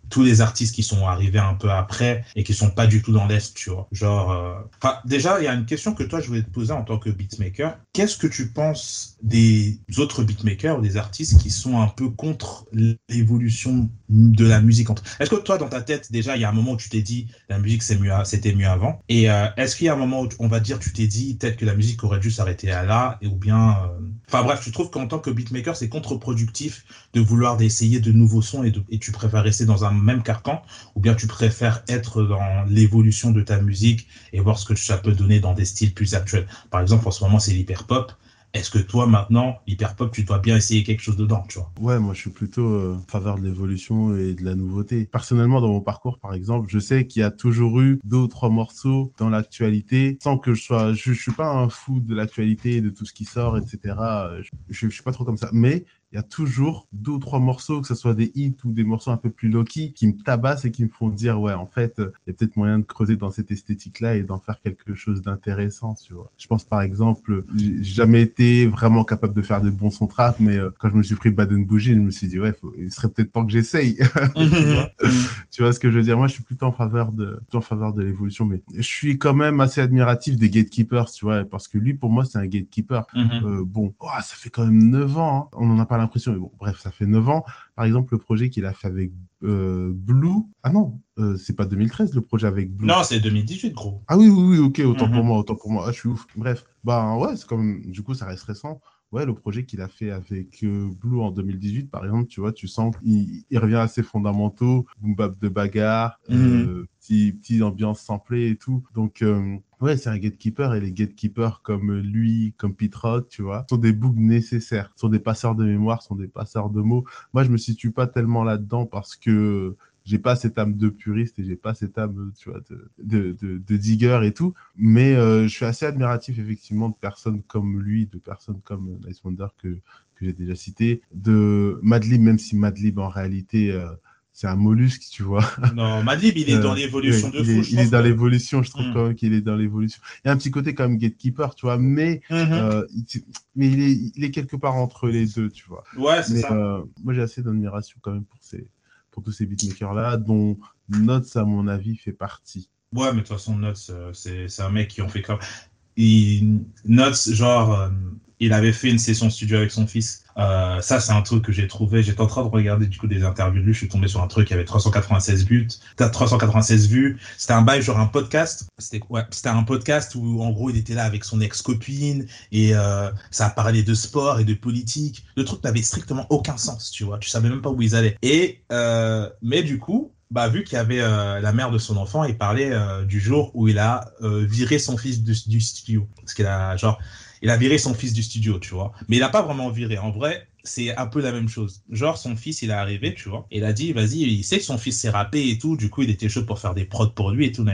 tous les artistes qui sont arrivés un peu après et qui sont pas du tout dans l'est, tu vois. Genre, euh, enfin, déjà, il y a une question que toi, je voulais te poser en tant que beatmaker. Qu'est-ce que tu penses des autres beatmakers ou des artistes qui sont un peu contre l'évolution de la musique Est-ce que toi, dans ta tête, déjà, il y a un moment où tu t'es dit la musique c'est mieux, c'était mieux avant? Et euh, est-ce qu'il y a un moment où on va dire tu t'es dit peut-être que la musique aurait dû s'arrêter à là et ou bien, euh, enfin bref, tu trouves qu'en tant que beatmaker, c'est contre-productif de vouloir essayer de nouveaux sons et, et tu préfères rester dans un même carcan, ou bien tu préfères être dans l'évolution de ta musique et voir ce que ça peut donner dans des styles plus actuels? Par exemple, en ce moment, c'est l'hyper pop. Est-ce que toi, maintenant, l'hyper pop, tu dois bien essayer quelque chose dedans, tu vois? Ouais, moi, je suis plutôt euh, en faveur de l'évolution et de la nouveauté. Personnellement, dans mon parcours, par exemple, je sais qu'il y a toujours eu deux ou trois morceaux dans l'actualité, sans que je sois, je, je suis pas un fou de l'actualité, de tout ce qui sort, etc. Je, je, je suis pas trop comme ça. Mais il y a toujours deux ou trois morceaux, que ce soit des hits ou des morceaux un peu plus low-key, qui me tabassent et qui me font dire, ouais, en fait, il y a peut-être moyen de creuser dans cette esthétique-là et d'en faire quelque chose d'intéressant, tu vois. Je pense, par exemple, j'ai jamais été vraiment capable de faire des bons sons trap, mais euh, quand je me suis pris Baden Bougie, je me suis dit, ouais, faut, il serait peut-être temps que j'essaye. <laughs> tu, vois? Ce que je veux dire? Moi, je suis plutôt en faveur de, plutôt en faveur de l'évolution, mais je suis quand même assez admiratif des gatekeepers, tu vois, parce que lui, pour moi, c'est un gatekeeper. Mm-hmm. euh, bon, oh, ça fait quand même 9 ans, hein. on en a pas l'impression, mais bon, bref, ça fait 9 ans. Par exemple, le projet qu'il a fait avec euh, Blue. Ah non, euh, c'est pas 2013 le projet avec Blue. Non, c'est 2018, gros. Ah oui, oui, oui, ok, autant pour mhm. moi, autant pour moi. Ah, je suis ouf. Bref, bah ouais, c'est comme, du coup, ça reste récent. Ouais, le projet qu'il a fait avec euh, Blue en 2018, par exemple, tu vois, tu sens qu'il il revient à ses fondamentaux, boom bap de bagarre, mhm. Petit, petit ambiance samplée et tout. Donc, Ouais, c'est un gatekeeper et les gatekeepers comme lui, comme Pete Rock, tu vois, sont des boucs nécessaires, sont des passeurs de mémoire, sont des passeurs de mots. Moi, je me situe pas tellement là-dedans parce que j'ai pas cette âme de puriste et j'ai pas cette âme, tu vois, de, de, digger et tout. Mais euh, je suis assez admiratif, effectivement, de personnes comme lui, de personnes comme Nice Wonder que, que j'ai déjà cité, de Madlib, même si Madlib, en réalité, euh, c'est un mollusque, tu vois. <laughs> Non, Madlib, il est dans euh, l'évolution de fou. Il, est, dans l'évolution, je trouve hmm. quand même qu'il est dans l'évolution. Il y a un petit côté comme gatekeeper, tu vois, mais, mm-hmm. euh, mais il, est, il est quelque part entre les deux, tu vois. Ouais, c'est ça. Euh, moi, j'ai assez d'admiration quand même pour, ces, pour tous ces beatmakers-là, dont Notes, à mon avis, fait partie. Ouais, mais de toute façon, Notes, c'est un mec qui en fait comme. Il... Notes, genre, il avait fait une session studio avec son fils. Euh, ça, c'est un truc que j'ai trouvé. J'étais en train de regarder du coup des interviews de lui. Je suis tombé sur un truc qui avait 396 buts, 396 vues. C'était un bail, genre un podcast. C'était ouais, c'était un podcast où en gros il était là avec son ex-copine et euh, ça parlait de sport et de politique. Le truc n'avait strictement aucun sens, tu vois. Tu savais même pas où ils allaient. Et euh, mais du coup, bah, vu qu'il y avait euh, la mère de son enfant, il parlait euh, du jour où il a euh, viré son fils du, du studio. Parce qu'il a, genre, il a viré son fils du studio, tu vois. Mais il n'a pas vraiment viré. En vrai, c'est un peu la même chose. Genre, son fils, il est arrivé, tu vois. Il a dit, vas-y, il sait que son fils s'est rappé et tout. Du coup, il était chaud pour faire des prods pour lui et tout.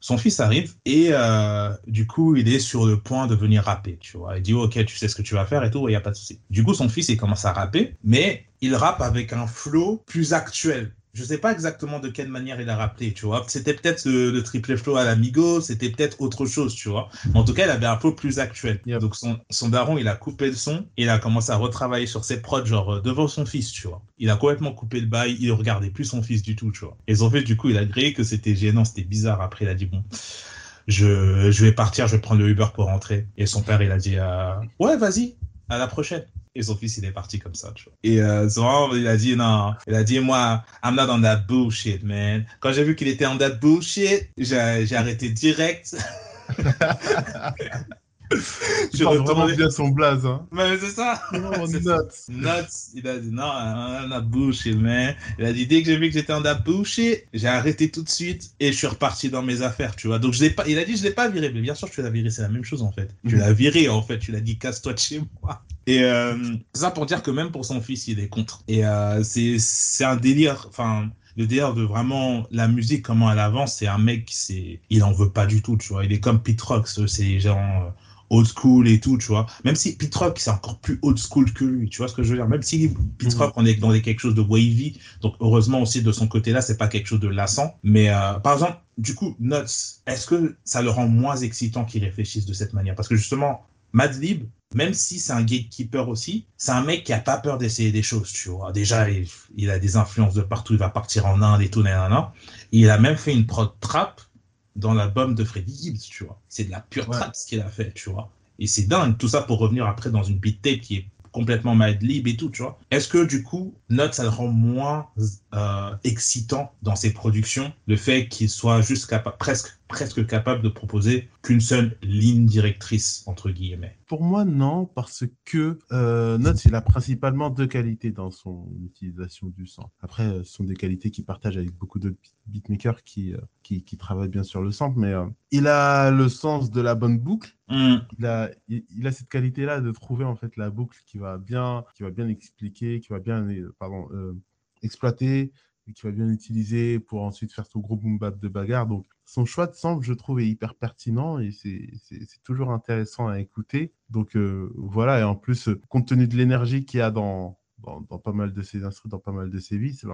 Son fils arrive et euh, du coup, il est sur le point de venir rapper, tu vois. Il dit, ok, tu sais ce que tu vas faire et tout, il n'y a pas de souci. Du coup, son fils, il commence à rapper, mais il rappe avec un flow plus actuel je sais pas exactement de quelle manière il a rappelé, tu vois. C'était peut-être le, triple flow à l'amigo, c'était peut-être autre chose, tu vois. Mais en tout cas, il avait un flow plus actuel. Donc son, son daron, il a coupé le son et il a commencé à retravailler sur ses prods, genre euh, devant son fils, tu vois. Il a complètement coupé le bail, il regardait plus son fils du tout, tu vois. Et son fils, du coup, il a gré que c'était gênant, c'était bizarre. Après, il a dit bon. Je, je vais partir, je vais prendre le Uber pour rentrer. Et son père, il a dit euh, Ouais, vas-y, à la prochaine. Et son fils, il est parti comme ça, tu vois. Et euh, souvent, il a dit non. Il a dit, moi, I'm not on that bullshit, man. Quand j'ai vu qu'il était en that bullshit, j'ai arrêté direct. <laughs> je vraiment bien son blaze. Hein. Mais c'est ça. nuts. Nuts. Il a dit non, on a bullshit, man. Il a dit dès que j'ai vu que j'étais en that bullshit, j'ai arrêté tout de suite et je suis reparti dans mes affaires, tu vois. Donc je pas. Il a dit je l'ai pas viré, mais bien sûr tu l'as viré, c'est la même chose en fait. Tu mhm. l'as viré en fait. Tu l'as dit casse-toi de chez moi. Et euh, ça pour dire que même pour son fils, il est contre. Et euh, c'est un délire. Enfin le délire de vraiment la musique, comment elle avance, c'est un mec, c'est, il en veut pas du tout, tu vois. Il est comme Pete Rock, c'est genre, old school et tout, tu vois. Même si Pete Rock, c'est encore plus old school que lui, tu vois ce que je veux dire. Même si Pete mhm. Rock, on est dans quelque chose de wavy, donc heureusement aussi de son côté-là, c'est pas quelque chose de lassant. Mais euh, par exemple, du coup, Nuts, est-ce que ça le rend moins excitant qu'il réfléchisse de cette manière? Parce que justement, Madlib, même si c'est un gatekeeper aussi, c'est un mec qui a pas peur d'essayer des choses, tu vois. Déjà, il, a des influences de partout, il va partir en Inde et tout, nanana. Il a même fait une prod trap dans l'album de Freddie Gibbs, tu vois. C'est de la pure trap ce qu'il a fait, tu vois. Et c'est dingue, tout ça pour revenir après dans une beat tape qui est complètement mad lib et tout, tu vois. Est-ce que du coup, Note, ça le rend moins euh, excitant dans ses productions, le fait qu'il soit juste presque presque capable de proposer qu'une seule ligne directrice, entre guillemets Pour moi, non, parce que euh, Notes, il a principalement deux qualités dans son utilisation du son. Après, euh, ce sont des qualités qu'il partage avec beaucoup d'autres beatmakers qui, euh, qui, qui, travaillent bien sur le sample, mais euh, il a le sens de la bonne boucle. Mm. Il, a, il, a cette qualité-là de trouver en fait la boucle qui va bien, qui va bien expliquer, qui va bien pardon, exploiter qui va bien utiliser pour ensuite faire son gros boom bap de bagarre. Donc, son choix de sample, je trouve, est hyper pertinent et c'est toujours intéressant à écouter. Donc, euh, voilà. Et en plus, compte tenu de l'énergie qu'il y a dans, dans, pas mal de ses instruments, dans pas mal de ses vies, c'est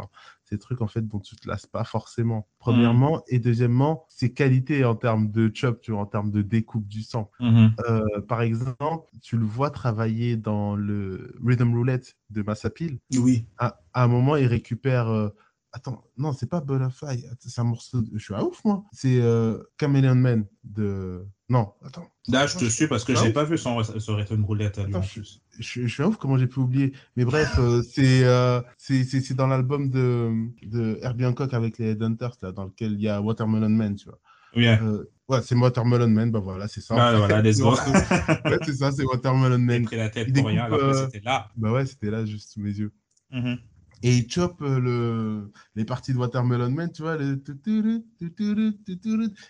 des trucs en fait dont tu te lasses pas forcément. Premièrement, mmh. et deuxièmement, ses qualités en termes de chop, tu vois, en termes de découpe du sample. Mmh. Euh, par exemple, tu le vois travailler dans le Rhythm Roulette de Massapil. Oui. À, un moment, il récupère. Euh, Attends, non, c'est pas Butterfly. C'est un morceau. De... Je suis à ouf, moi. C'est euh, Chameleon Man de. Non, attends. Là, je te suis parce que j'ai pas vu son, son Return Roulette à en plus. Je, suis à ouf, comment j'ai pu oublier? Mais bref, euh, euh, c'est c'est dans l'album de, de Herbie Hancock avec les Headhunters, là, dans lequel il y a Watermelon Man, tu vois. Oui. Euh, ouais, c'est Watermelon Man, bah voilà, c'est ça. Ah, voilà, les <laughs> ouais, c'est ça, c'est Watermelon Man. Il pris la tête pour rien, alors que c'était là. Bah ouais, c'était là, juste sous mes yeux. Mm et il chope euh, le, les parties de Watermelon Man, tu vois. Le...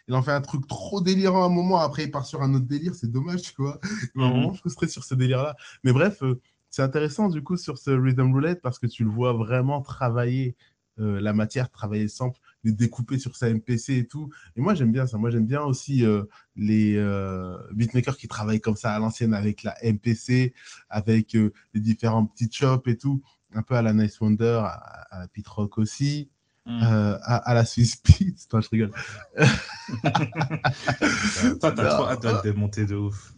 Il en fait un truc trop délirant à un moment, après il part sur un autre délire, c'est dommage, tu vois. <laughs> Il m'a mhm. vraiment frustré sur ce délire-là. Mais bref, euh, c'est intéressant du coup sur ce Rhythm Roulette parce que tu le vois vraiment travailler euh, la matière, travailler le sample, les découper sur sa MPC et tout. Et moi j'aime bien ça. Moi j'aime bien aussi les beatmakers qui travaillent comme ça à l'ancienne avec la MPC, avec les différents petits chops et tout un peu à la Nice Wonder, à, à Pete Rock aussi, mm. euh, à, à, la Swiss Pete. Toi, <laughs> je rigole. <laughs> Toi, t'as trop hâte de te démonter de ouf.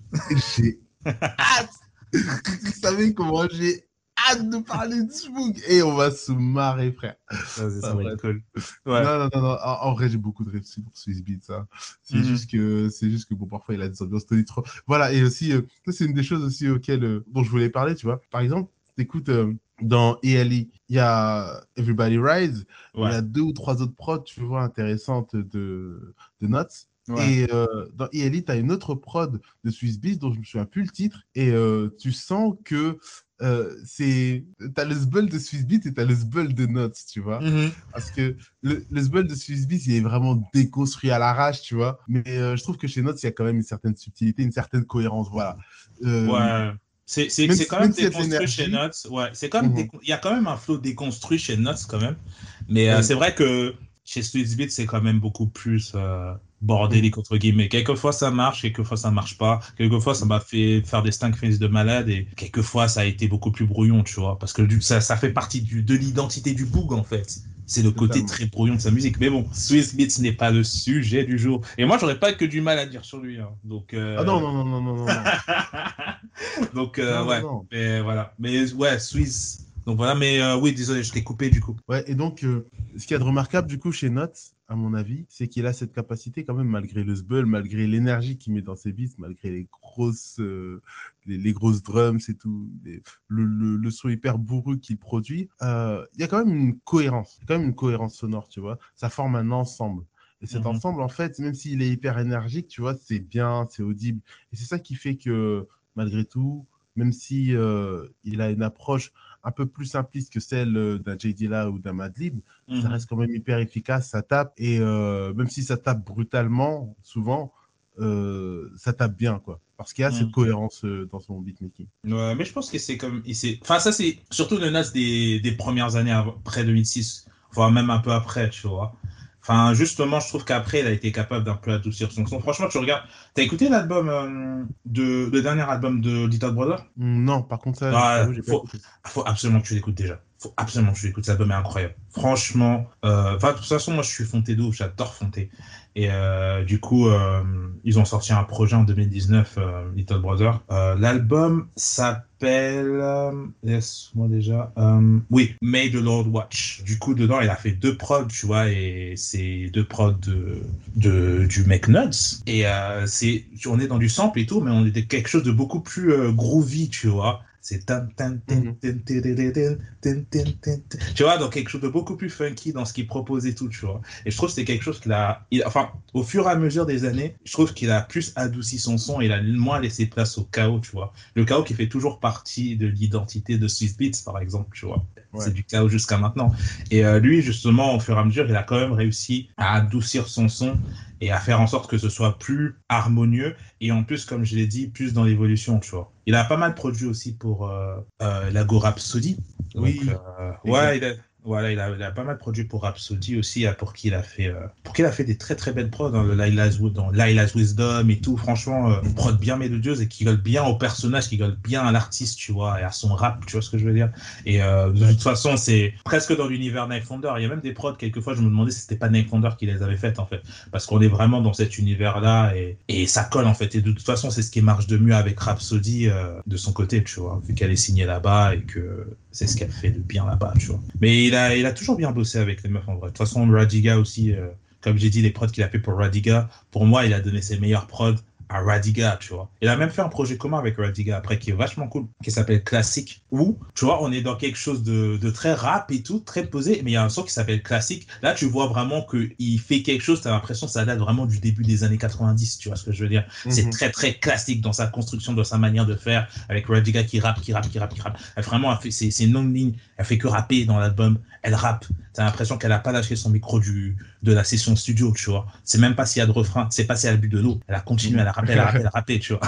J'ai <laughs> hâte. Vous savez comment j'ai hâte de parler de Spook et on va se marrer, frère. Ça, ça va être cool. Ouais. Non, non, non, non. En, vrai, j'ai beaucoup de rêves pour Swiss Beat, ça. C'est mm juste que, c'est juste que bon, parfois, il a des ambiances trop. Voilà. Et aussi, euh, c'est une des choses aussi auxquelles, euh, dont je voulais parler, tu vois. Par exemple, t'écoutes, euh, dans ELE, il y a Everybody Rise, il y a deux ou trois autres prods, tu vois, intéressantes de, de Notes. Et euh, dans ELE, tu as une autre prod de Swiss Beats dont je me souviens plus le titre. Et euh, tu sens que euh, c'est. Tu as le sbull de Swiss Beats et tu as le sbull de Notes, tu vois. Mm-hmm. Parce que le, le sbull de Swiss Beats, il est vraiment déconstruit à l'arrache, tu vois. Mais je trouve que chez Notes, il y a quand même une certaine subtilité, une certaine cohérence. Voilà. ouais. C'est quand même déconstruit chez Nuts. Ouais, c'est comme mhm. il y a quand même un flow déconstruit chez Nuts quand même. Mais euh, c'est vrai que chez Beat, c'est quand même beaucoup plus euh, bordélique entre guillemets. Quelquefois ça marche, quelquefois ça marche pas. Quelquefois ça m'a fait faire des stink faces de malade et quelquefois ça a été beaucoup plus brouillon, tu vois, parce que ça, ça fait partie du, de l'identité du boog en fait. C'est le côté Totalement. très brouillon de sa musique. Mais bon, Swiss Beats n'est pas le sujet du jour. Et moi, j'aurais pas que du mal à dire sur lui. hein. Donc, euh, Ah non, non, non, non, non, non. non. <laughs> Donc, euh, Non, ouais. non. Mais voilà. Mais ouais, Swiss. Donc voilà, mais euh, oui, désolé, je t'ai coupé du coup. Ouais, et donc, ce qu'il y a de remarquable, du coup, chez Notes, à mon avis, c'est qu'il a cette capacité, quand même, malgré le sbull, malgré l'énergie qu'il met dans ses beats, malgré les grosses, euh, les, les grosses drums et tout, les- le, le, le son hyper bourru qu'il produit, euh, il y a quand même une cohérence, quand même une cohérence sonore, tu vois. Ça forme un ensemble. Et cet Mhm. ensemble, en fait, même s'il est hyper énergique, tu vois, c'est bien, c'est audible. Et c'est ça qui fait que, malgré tout, même si euh, il a une approche un peu plus simpliste que celle euh, d'un J. Dilla ou d'un Madlib, ça Mhm. reste quand même hyper efficace, ça tape, et euh, même si ça tape brutalement, souvent, euh, ça tape bien, quoi. Parce qu'il y a Mhm. cette cohérence euh, dans son beatmaking. Ouais, mais je pense que c'est comme. Enfin, ça, c'est surtout le Nas des, des premières années après 2006, voire même un peu après, tu vois. Enfin, justement, je trouve qu'après, il a été capable d'un peu adoucir son son. Franchement, tu regardes. T'as écouté l'album euh, de. Le dernier album de Little Brother? Non, par contre, ça, Ah. Faut absolument que tu l'écoutes déjà. Faut absolument que tu l'écoutes. Cet album est incroyable. Franchement, euh, enfin, de toute façon, moi, je suis Fonté d'où J'adore Fonté. Et euh, du coup, euh, ils ont sorti un projet en 2019, euh, Little Brother. Euh, L'album s'appelle, euh, laisse-moi déjà, euh, oui, May the Lord Watch. Du coup, dedans, il a fait deux prods, tu vois, et c'est deux prods de, de, du mec Nuts. Et c'est, on est dans du sample et tout, mais on est quelque chose de beaucoup plus groovy, tu vois. C'est Mhm. tu vois, donc quelque chose de beaucoup plus funky dans ce qu'il propose et tout, tu vois. Et je trouve que c'est quelque chose qu'il a, il- enfin, au fur et à mesure des années, je trouve qu'il a plus adouci son son, il a moins laissé place au chaos, tu vois. Le chaos qui fait toujours partie de l'identité de Swiss Beats, par exemple, tu vois. Ouais. C'est du chaos jusqu'à maintenant. Et euh, lui, justement, au fur et à mesure, il a quand même réussi à adoucir son son et à faire en sorte que ce soit plus harmonieux et en plus, comme je l'ai dit, plus dans l'évolution, tu vois. Il a pas mal produit aussi pour euh, euh, la Go Rhapsody. Donc, Oui. euh, ouais, il a, voilà, il a, pas mal produit pour Rhapsody aussi, euh, pour qui il a fait, euh, pour qui il a fait des très très belles prods dans le Lila's, dans Lila's Wisdom et tout. Franchement, euh, une prod bien mélodieuse et qui colle bien au personnage, qui colle bien à l'artiste, tu vois, et à son rap, tu vois ce que je veux dire. Et euh, de toute façon, c'est presque dans l'univers Knife Wonder. Il y a même des prods, quelquefois, je me demandais si c'était pas Knife Wonder qui les avait faites, en fait. Parce qu'on est vraiment dans cet univers-là et, et ça colle, en fait. Et de toute façon, c'est ce qui marche de mieux avec Rhapsody euh, de son côté, tu vois, vu qu'elle est signée là-bas et que c'est ce qu'elle fait de bien là-bas, tu vois. Mais il a, il a toujours bien bossé avec les meufs, en vrai. De toute façon, Radiga aussi, euh, comme j'ai dit, les prods qu'il a fait pour Radiga, pour moi, il a donné ses meilleurs prods à Radiga, tu vois. Il a même fait un projet commun avec Radiga après qui est vachement cool, qui s'appelle Classic, où, tu vois, on est dans quelque chose de, de très rap et tout, très posé, mais il y a un son qui s'appelle Classic. Là, tu vois vraiment qu'il fait quelque chose, tu as l'impression que ça date vraiment du début des années 90, tu vois ce que je veux dire. C'est Mhm. très, très classique dans sa construction, dans sa manière de faire, avec Radiga qui rappe, qui rappe, qui rappe, qui rappe. Elle vraiment, c'est, c'est une longue ligne, elle fait que rapper dans l'album, elle rappe. T'as l'impression qu'elle a pas lâché son micro du, de la session studio, tu vois. C'est même pas s'il y a de refrain, c'est passé à but de l'eau. Elle a continué, elle a rappelé, elle a rappelé, elle a rappelé, tu vois.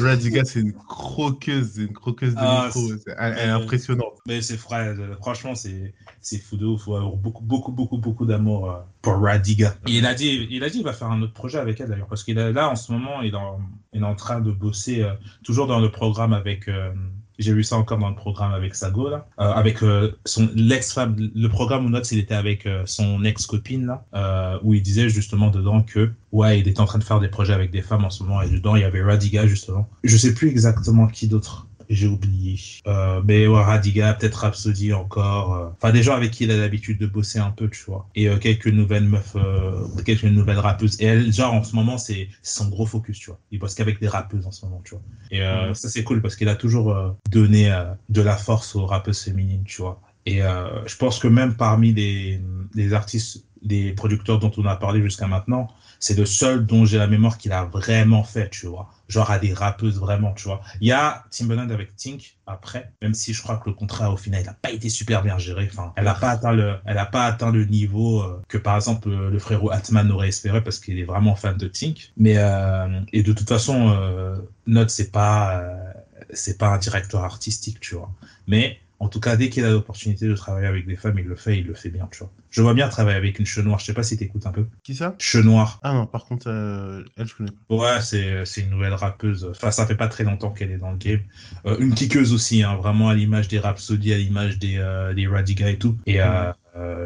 Radiga, c'est une croqueuse, c'est une croqueuse de Ah, micro. Elle, elle est impressionnante. Mais c'est vrai, euh, franchement, c'est, c'est fou de ouf. Faut avoir beaucoup, beaucoup, beaucoup, beaucoup d'amour euh, pour Radiga. Et il a dit, il a dit, il va faire un autre projet avec elle d'ailleurs, parce qu'il est là en ce moment, il est en, il est en train de bosser euh, toujours dans le programme avec. euh, j'ai vu ça encore dans le programme avec Sago là, euh, avec euh, son l'ex-femme. Le programme où il était avec euh, son ex-copine là, euh, où il disait justement dedans que ouais, il était en train de faire des projets avec des femmes en ce moment et dedans il y avait Radiga justement. Je sais plus exactement qui d'autre. J'ai oublié. Euh, mais ouais, Radiga, peut-être Rhapsody encore. euh. Enfin, des gens avec qui il a l'habitude de bosser un peu, tu vois. Et euh, quelques nouvelles meufs, euh, quelques nouvelles rappeuses. Et elle, genre, en ce moment, c'est son gros focus, tu vois. Il bosse qu'avec des rappeuses en ce moment, tu vois. Et Mhm. ça, c'est cool parce qu'il a toujours donné de la force aux rappeuses féminines, tu vois. Et je pense que même parmi les, les artistes, les producteurs dont on a parlé jusqu'à maintenant, c'est le seul dont j'ai la mémoire qu'il a vraiment fait, tu vois. Genre à des rappeuses vraiment, tu vois. Il y a Timbaland avec Tink après, même si je crois que le contrat au final il n'a pas été super bien géré. Enfin, elle n'a pas atteint le, pas atteint le niveau euh, que par exemple euh, le frérot Atman aurait espéré parce qu'il est vraiment fan de Tink. Mais euh, et de toute façon, euh, Note c'est pas, euh, c'est pas un directeur artistique, tu vois. Mais en tout cas, dès qu'il a l'opportunité de travailler avec des femmes, il le fait, il le fait bien, tu vois. Je vois bien travailler avec une cheveux noire. Je sais pas si t'écoutes un peu. Qui ça? Cheveux noire. Ah non, par contre, euh, elle, je connais pas. Ouais, c'est une nouvelle rappeuse. Enfin, ça fait pas très longtemps qu'elle est dans le game. Euh, une kickeuse aussi, hein, vraiment à l'image des Rhapsody, à l'image des, euh, des Radiga et tout. Et euh,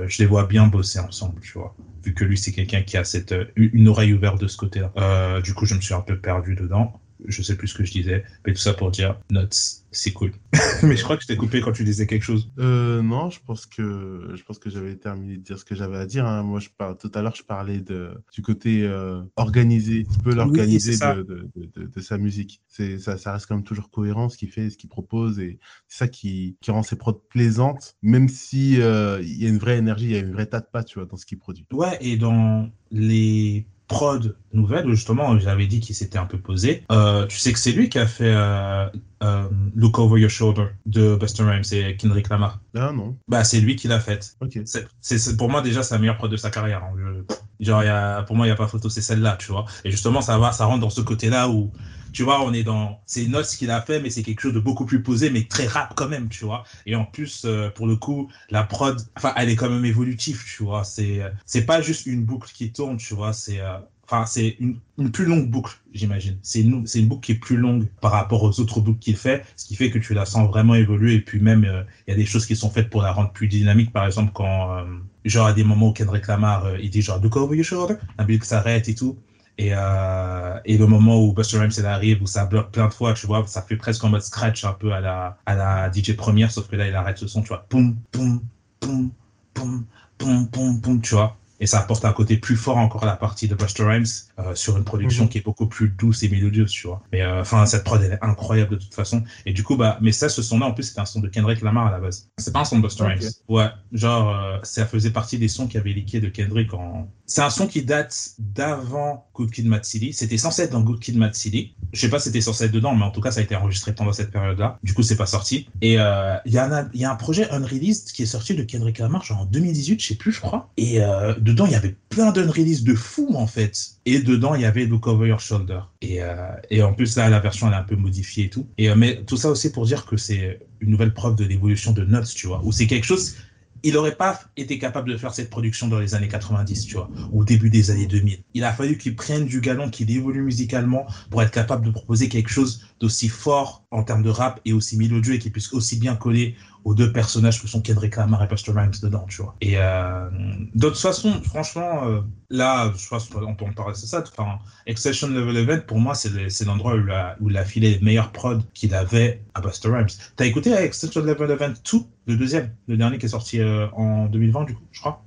je les vois bien bosser ensemble, tu vois. Vu que lui, c'est quelqu'un qui a cette, une oreille ouverte de ce côté-là. Euh, du coup, je me suis un peu perdu dedans. Je sais plus ce que je disais. Mais tout ça pour dire, Notes, c'est cool. <laughs> mais je crois que je t'ai coupé quand tu disais quelque chose. Euh, non, je pense que je pense que j'avais terminé de dire ce que j'avais à dire. hein. Moi, je parle tout à l'heure, je parlais de du côté euh, organisé, un peu l'organiser de, de, de, sa musique. C'est ça, ça reste quand même toujours cohérent ce qu'il fait, ce qu'il propose, et c'est ça qui, qui rend ses prods plaisantes, même si euh, il y a une vraie énergie, il y a une vraie tas de pattes, tu vois, dans ce qu'il produit. Ouais, et dans les prods nouvelles, où justement, j'avais dit qu'il s'était un peu posé, euh, tu sais que c'est lui qui a fait euh, euh, Look Over Your Shoulder de Buster Rhymes et Kendrick Lamar. Ah non, Bah, c'est lui qui l'a faite. ok. C'est, pour moi, déjà, c'est la meilleure prod de sa carrière. hein. Je- genre, y a, pour moi, il n'y a pas photo, c'est celle-là, tu vois. Et justement, ça va, ça rentre dans ce côté-là où, tu vois, on est dans. C'est Notes qu'il a fait, mais c'est quelque chose de beaucoup plus posé, mais très rap quand même, tu vois. Et en plus, euh, pour le coup, la prod, enfin, elle est quand même évolutive, tu vois. C'est, euh, c'est pas juste une boucle qui tourne, tu vois. C'est. euh, Enfin, c'est une, une plus longue boucle, j'imagine. C'est une, c'est une boucle qui est plus longue par rapport aux autres boucles qu'il fait, ce qui fait que tu la sens vraiment évoluer. Et puis même, il y a des choses qui sont faites pour la rendre plus dynamique. Par exemple, quand, genre, à des moments où Kendrick Lamar, il dit genre, look over your shoulder, la musique s'arrête et tout. Et, euh, et le moment où Buster Rhymes arrive, où ça bloque plein de fois, tu vois, ça fait presque en mode scratch un peu à la, à la DJ première, sauf que là, il arrête le son, tu vois, poum, poum, poum, poum, poum, poum, poum, tu vois. Et ça apporte un côté plus fort encore à la partie de Buster Rhymes euh, sur une production Mhm. qui est beaucoup plus douce et mélodieuse, tu vois. Mais euh, enfin, cette prod, elle est incroyable de toute façon. Et du coup, bah, mais ça, ce son-là, en plus, c'était un son de Kendrick Lamar à la base. C'est pas un son de Buster. Rhymes. Ouais, genre, euh, ça faisait partie des sons qui avaient leaké de Kendrick en. C'est un son qui date d'avant Good Kid, Mad City. C'était censé être dans Good Kid, Mad City. Je sais pas si c'était censé être dedans, mais en tout cas, ça a été enregistré pendant cette période-là. Du coup, c'est pas sorti. Et il y, y a un projet unreleased qui est sorti de Kendrick Lamar, genre en 2018, je sais plus, je crois. Et dedans, il y avait plein d'unreleased de fous, en fait. Et dedans, il y avait Look Over Your Shoulder. Et, euh, et en plus, là, la version, elle est un peu modifiée et tout. Et, euh, mais tout ça aussi pour dire que c'est une nouvelle preuve de l'évolution de Nuts, tu vois, où c'est quelque chose il n'aurait pas été capable de faire cette production dans les années 90, tu vois, ou au début des années 2000. Il a fallu qu'il prenne du galon, qu'il évolue musicalement pour être capable de proposer quelque chose d'aussi fort en termes de rap et aussi mélodieux et qui puisse aussi bien coller aux deux personnages que sont Kendrick Lamar et Busta Rhymes dedans, tu vois. Et euh, de toute façon, franchement, euh, là, je pense qu'on peut en parler, c'est ça. Enfin, Exception Level Event, pour moi, c'est le- c'est l'endroit où, il a- où il a filé les meilleurs prods qu'il avait à Busta Rhymes. T'as écouté Exception Level Event 2, le deuxième, le dernier qui est sorti euh, en 2020, du coup, je crois?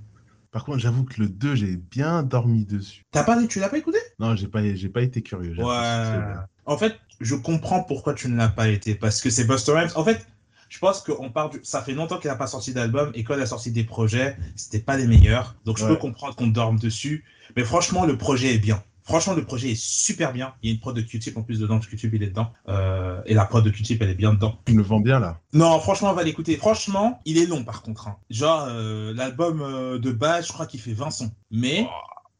Par contre, j'avoue que le 2, j'ai bien dormi dessus. T'as pas, tu l'as pas écouté? Non, j'ai pas, j'ai pas été curieux. Ouais. En fait, je comprends pourquoi tu ne l'as pas été. Parce que c'est Buster Rhymes. En fait, je pense qu'on part du. Ça fait longtemps qu'il n'a pas sorti d'album et quand il a sorti des projets, c'était pas les meilleurs. Donc je Ouais. peux comprendre qu'on dorme dessus. Mais franchement, le projet est bien. Franchement, le projet est super bien. Il y a une prod de Q-Tip en plus dedans. Q-Tip, il est dedans. Euh, et la prod de Q-Tip, elle est bien dedans. Tu me le vends bien là. Non, franchement, on va l'écouter. Franchement, il est long par contre. hein. Genre, euh, l'album euh, de base, je crois qu'il fait 20 sons. Mais,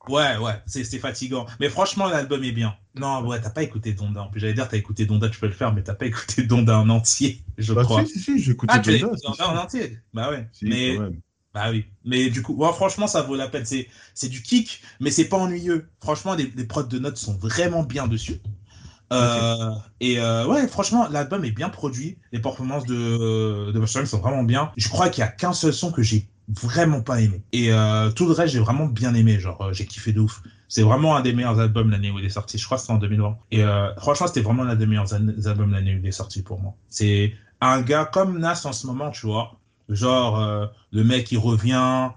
ouais, ouais, c'est fatigant. Mais franchement, l'album est bien. Non, ouais, t'as pas écouté Donda. En plus, j'allais dire, t'as écouté Donda, tu peux le faire, mais t'as pas écouté Donda en entier, je Bah, crois. si, si, si, j'ai écouté Ah, Donda, écouté c'est Donda en entier? Bah ouais. Si, mais, quand même. bah oui. Mais du coup, ouais, franchement, ça vaut la peine. C'est du kick, mais c'est pas ennuyeux. Franchement, les, les prods de notes sont vraiment bien dessus. Euh, Et euh, ouais, franchement, l'album est bien produit. Les performances de, de Rhymes sont vraiment bien. Je crois qu'il y a qu'un seul son que j'ai vraiment pas aimé. Et euh, tout le reste, j'ai vraiment bien aimé. Genre, euh, j'ai kiffé de ouf. C'est vraiment un des meilleurs albums l'année où il est sorti. Je crois que c'était en 2020. Et euh, franchement, c'était vraiment l'un des meilleurs albums l'année où il est sorti pour moi. C'est un gars comme Nas en ce moment, tu vois. Genre, le mec, il revient,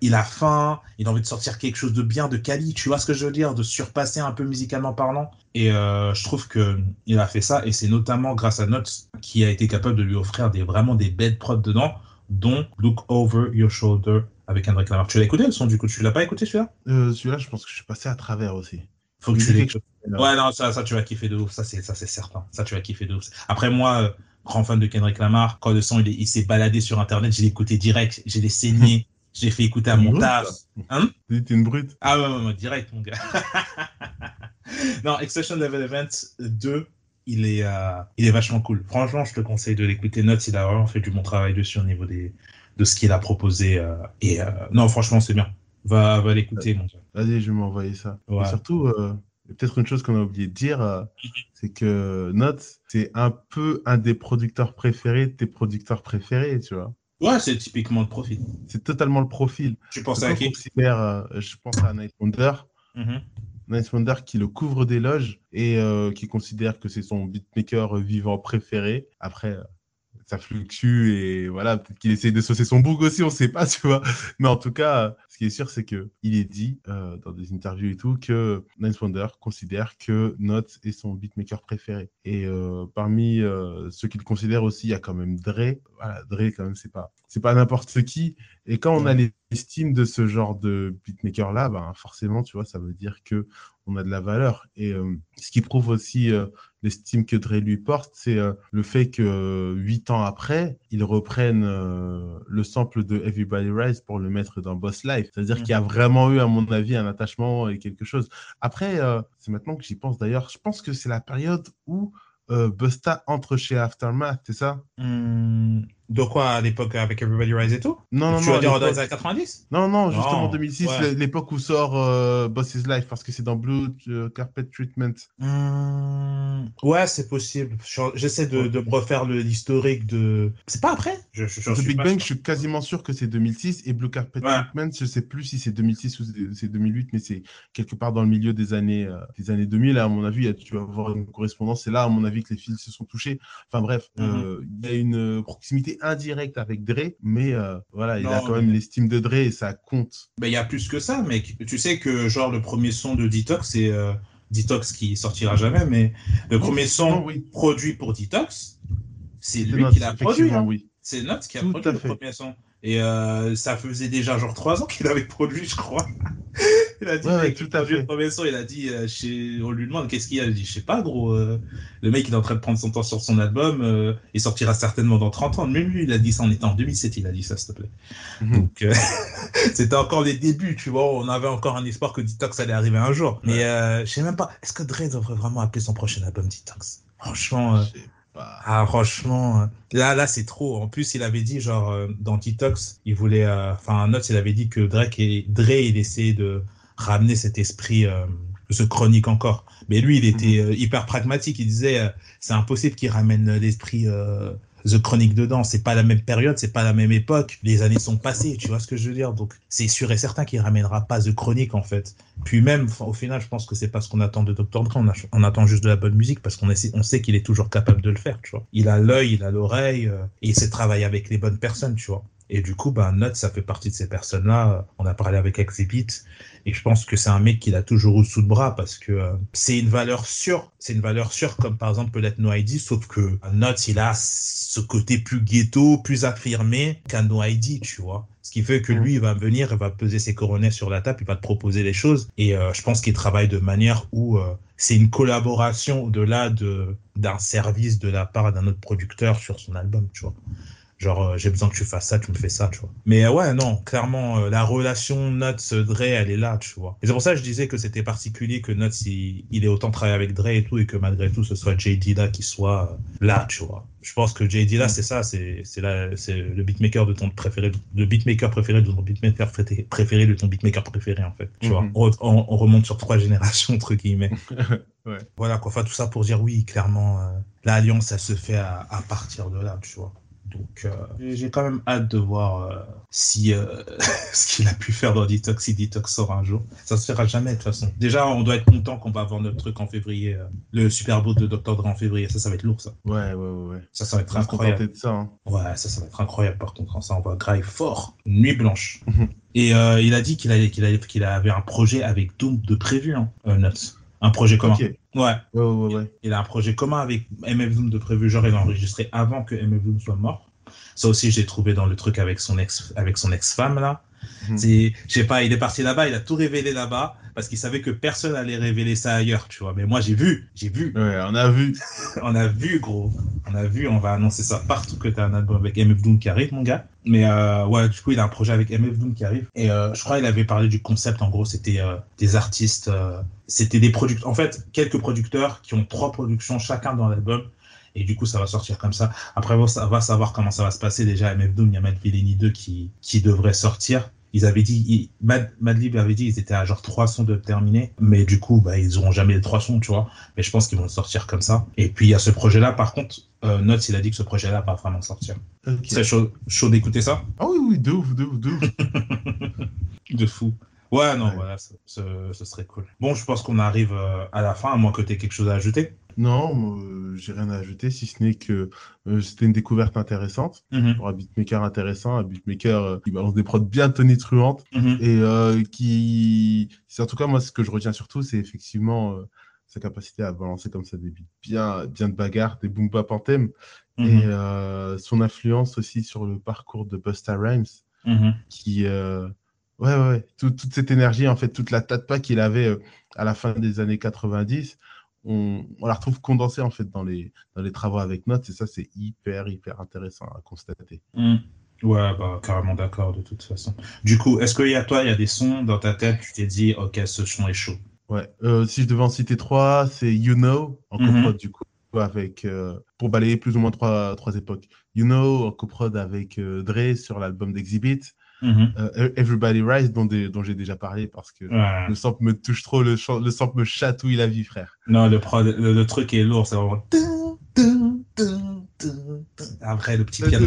il a faim, il a envie de sortir quelque chose de bien, de quali, tu vois ce que je veux dire, de surpasser un peu musicalement parlant. Et je trouve que il a fait ça, et c'est notamment grâce à Notes qui a été capable de lui offrir des, vraiment des belles prods dedans, dont Look Over Your Shoulder avec Kendrick Lamar. Tu l'as écouté le son du coup? Tu l'as pas écouté celui-là? Euh, Celui-là, je pense que je suis passé à travers aussi. Faut que tu l'écoutes. quelque chose, là. Ouais, non, ça, ça, tu vas kiffer de ouf. Ça, c'est, ça, c'est certain. Ça, tu vas kiffer de ouf. Après, moi, euh, grand fan de Kendrick Lamar, quand le son, il, est- il s'est baladé sur Internet, j'ai écouté direct, j'ai les saigné, <laughs> j'ai fait écouter à mon taf. Hein? T'es une brute. Ah ouais, ouais, ouais, direct, mon gars. <laughs> non, Exception Level Event 2, il est, euh, il est vachement cool. Franchement, je te conseille de l'écouter. Notes, il a vraiment fait du bon travail dessus au niveau des, de ce qu'il a proposé. euh, et euh, non, franchement, c'est bien. Va, va l'écouter, mon gars. Vas-y, je vais m'envoyer ça. Ouais. Et surtout, peut-être une chose qu'on a oublié de dire, c'est que Notes, c'est un peu un des producteurs préférés de tes producteurs préférés, tu vois. Ouais, c'est typiquement le profil. C'est totalement le profil. Tu penses à qui? je pense à Night Wonder, Mhm. Night Wonder qui le couvre d'éloges et euh, qui considère que c'est son beatmaker vivant préféré. Après, euh, ça fluctue et voilà, peut-être qu'il essaie de saucer son bouc aussi, on sait pas, <laughs> tu vois. Mais en tout cas, ce qui est sûr, c'est que il est dit euh, dans des interviews et tout que Night Wonder considère que Notes est son beatmaker préféré. Et euh, parmi euh, ceux qu'il considère aussi, il y a quand même Dre. Voilà, Dre, quand même, c'est pas, c'est pas n'importe qui. Et quand on a l'estime de ce genre de beatmaker là, ben forcément, tu vois, ça veut dire que on a de la valeur. Et euh, ce qui prouve aussi euh, l'estime que Dre lui porte, c'est euh, le fait que huit ans après, ils reprennent le sample de Everybody Rise pour le mettre dans Boss Life. C'est-à-dire qu'il y a vraiment eu, à mon avis, un attachement et quelque chose. Après, c'est maintenant que j'y pense d'ailleurs, je pense que c'est la période où Busta entre chez Aftermath, c'est ça? Hmm, de quoi à l'époque avec Everybody Rise et tout? Non, non, Tu non. veux dire à dans les années 90 Non, non, justement Non, 2006, ouais. l'époque où sort euh, Boss is Life, parce que c'est dans Blue euh, Carpet Treatment. Hmm, Ouais, c'est possible. Je- J'essaie de, refaire l'historique de. C'est pas après? Je, je, j'en The suis Big Bang, sûr. je suis quasiment sûr que c'est 2006, et Blue Carpet Ouais. Treatment, je sais plus si c'est 2006 ou c'est 2008, mais c'est quelque part dans le milieu des années, euh, des années 2000. À mon avis, tu vas avoir une correspondance. C'est là, à mon avis, que les fils se sont touchés. Enfin bref, Mhm. euh, il y a une euh, indirecte avec Dre, mais euh, voilà, il a quand même mais- l'estime de Dre et ça compte. Ben, il y a plus que ça, mec. Tu sais que, genre, le premier son de Detox, c'est euh, Detox qui sortira jamais, mais le premier son non, oui. produit pour Detox, c'est lui qui l'a produit. hein. oui. C'est Notes qui a Tout produit le premier son. Et euh, ça faisait déjà genre trois ans qu'il avait produit, je crois. <laughs> il a dit, Ouais, tout à fait. le premier son, il a dit, euh, chez... on lui demande qu'est-ce qu'il y a? Il dit, je sais pas, gros. euh, Le mec, il est en train de prendre son temps sur son album. il sortira certainement dans 30 ans. Même lui, il a dit ça, on était en 2007, il a dit ça, s'il te plaît. Mhm. Donc, <laughs> c'était encore les débuts, tu vois. On avait encore un espoir que Detox allait arriver un jour. Mais je sais même pas, est-ce que Dre devrait vraiment appeler son prochain album Detox? Franchement. Je. Ah, franchement, euh, là, là, c'est trop. En plus, il avait dit, genre, euh, dans Detox, il voulait, euh, enfin, un autre, il avait dit que Drake et, Dre, il essayait de ramener cet esprit, euh, ce chronique encore. Mais lui, il était euh, hyper pragmatique. Il disait, c'est impossible qu'il ramène l'esprit, euh, The Chronic dedans. C'est pas la même période, c'est pas la même époque. Les années sont passées, tu vois ce que je veux dire. Donc, c'est sûr et certain qu'il ramènera pas The Chronic, en fait. Puis même, au final, je pense que c'est pas ce qu'on attend de Dr. Dre. On, attend juste de la bonne musique parce qu'on sait qu'il est toujours capable de le faire, tu vois. Il a l'œil, il a l'oreille, euh, et il sait travailler avec les bonnes personnes, tu vois. Et du coup, ben, Note, ça fait partie de ces personnes-là. On a parlé avec Exhibit, et je pense que c'est un mec qu'il a toujours eu sous le bras parce que euh, c'est une valeur sûre. C'est une valeur sûre, comme par exemple peut-être No ID, sauf que Note, il a ce côté plus ghetto, plus affirmé qu'un No ID, tu vois. Ce qui fait que lui, il va venir, il va peser ses coronets sur la table, il va te proposer les choses. Et euh, je pense qu'il travaille de manière où euh, c'est une collaboration au-delà de, d'un service de la part d'un autre producteur sur son album, tu vois. Genre, euh, j'ai besoin que tu fasses ça, tu me fais ça, tu vois. Mais euh, ouais, non, clairement, euh, la relation Nuts-Dre, elle est là, tu vois. Et c'est pour ça que je disais que c'était particulier que Nuts, il, il ait autant travaillé avec Dre et tout, et que malgré tout, ce soit J.D. là qui soit là, tu vois. Je pense que J.D. là, c'est ça, c'est le beatmaker de ton préféré, le beatmaker préféré de ton beatmaker préféré, de ton beatmaker préféré, en fait. Tu vois. Mhm. On, on- on remonte sur trois générations, entre guillemets. <laughs> Ouais. Voilà, quoi. Enfin, tout ça pour dire oui, clairement, euh, l'alliance, elle se fait à, à partir de là, tu vois. Donc, euh, j'ai- quand même hâte de voir euh, si euh, <laughs> ce qu'il a pu faire dans Detox, si Detox sort un jour. Ça se fera jamais, de toute façon. Déjà, on doit être content qu'on va avoir notre truc en février, le Super Bowl de Dr. Dre en février. Ça, ça va être lourd, ça. Ouais, ouais, ouais. Ça, ça va être incroyable. de ça. hein. Ouais, ça, ça va être incroyable par contre. Ça, on va grave fort. Nuit blanche. Mhm. Et euh, il a dit qu'il qu'il avait un projet avec Doom de prévu, hein, euh, Nuts. Un projet commun. Ouais. Ouais, ouais, ouais, ouais. Il a un projet commun avec MF Doom de prévu. Genre, il a enregistré avant que MF Doom soit mort. Ça aussi, j'ai trouvé dans le truc avec son ex, avec son ex-femme, là. C'est, je sais pas, il est parti là-bas, il a tout révélé là-bas, parce qu'il savait que personne allait révéler ça ailleurs, tu vois. Mais moi, j'ai vu, j'ai vu. Ouais, on a vu. <laughs> On a vu, gros. On a vu, on va annoncer ça partout que tu as un album avec MF Doom qui arrive, mon gars. Mais euh, ouais, du coup, il a un projet avec MF Doom qui arrive. Et euh, je crois qu'il avait parlé du concept. En gros, c'était euh, des artistes. c'était des producteurs. En fait, quelques producteurs qui ont trois productions chacun dans l'album. Et du coup, ça va sortir comme ça. Après, on va- savoir comment ça va se passer. Déjà, MF Doom, il y a Mad Villainy 2 qui, qui devrait sortir. Ils avaient dit, ils- Mad, Madlib avait dit, ils étaient à genre trois sons de terminer. Mais du coup, bah, ils auront jamais les trois sons, tu vois. Mais je pense qu'ils vont sortir comme ça. Et puis, il y a ce projet-là. Par contre, euh, Notes, il a dit que ce projet-là va vraiment sortir. C'est chaud, chaud d'écouter ça Ah oui, oui, de ouf, de ouf, de ouf. <laughs> De fou. Ouais, non, Ouais. voilà, ce, ce- ce serait cool. Bon, je pense qu'on arrive euh, à la fin, à moins que tu aies quelque chose à ajouter. Non, euh, j'ai rien à ajouter, si ce n'est que euh, c'était une découverte intéressante pour un beatmaker intéressant, un beatmaker euh, qui balance des prods bien tonitruantes Mhm. et qui, en tout cas moi ce que je retiens surtout, c'est effectivement sa capacité à balancer comme ça des beats bien, bien de bagarre, des boom bap en thème et Mhm. son influence aussi sur le parcours de Busta Rhymes Mhm. qui ouais ouais, ouais. Tout- toute cette énergie en fait toute la tatpa qu'il avait à la fin des années 90 on, on la retrouve condensée en fait dans les dans les travaux avec notes et ça c'est hyper hyper intéressant à constater Mhm. Ouais, bah, carrément d'accord, de toute façon. Du coup, est-ce qu'il y a toi, il y a des sons dans ta tête, tu t'es dit, ok, ce son est chaud? ouais Euh, si je devais en citer trois c'est You Know en Mhm. coprod du coup avec euh, pour balayer plus ou moins trois trois époques You Know en coprod avec euh, Dre sur l'album d'Exhibit Mhm. euh, Everybody Rise dont, dont j'ai déjà parlé parce que Ouais. le sample me touche trop le, le sample me chatouille la vie frère Non, le, le, le truc est lourd, c'est vraiment. Après, le petit piano.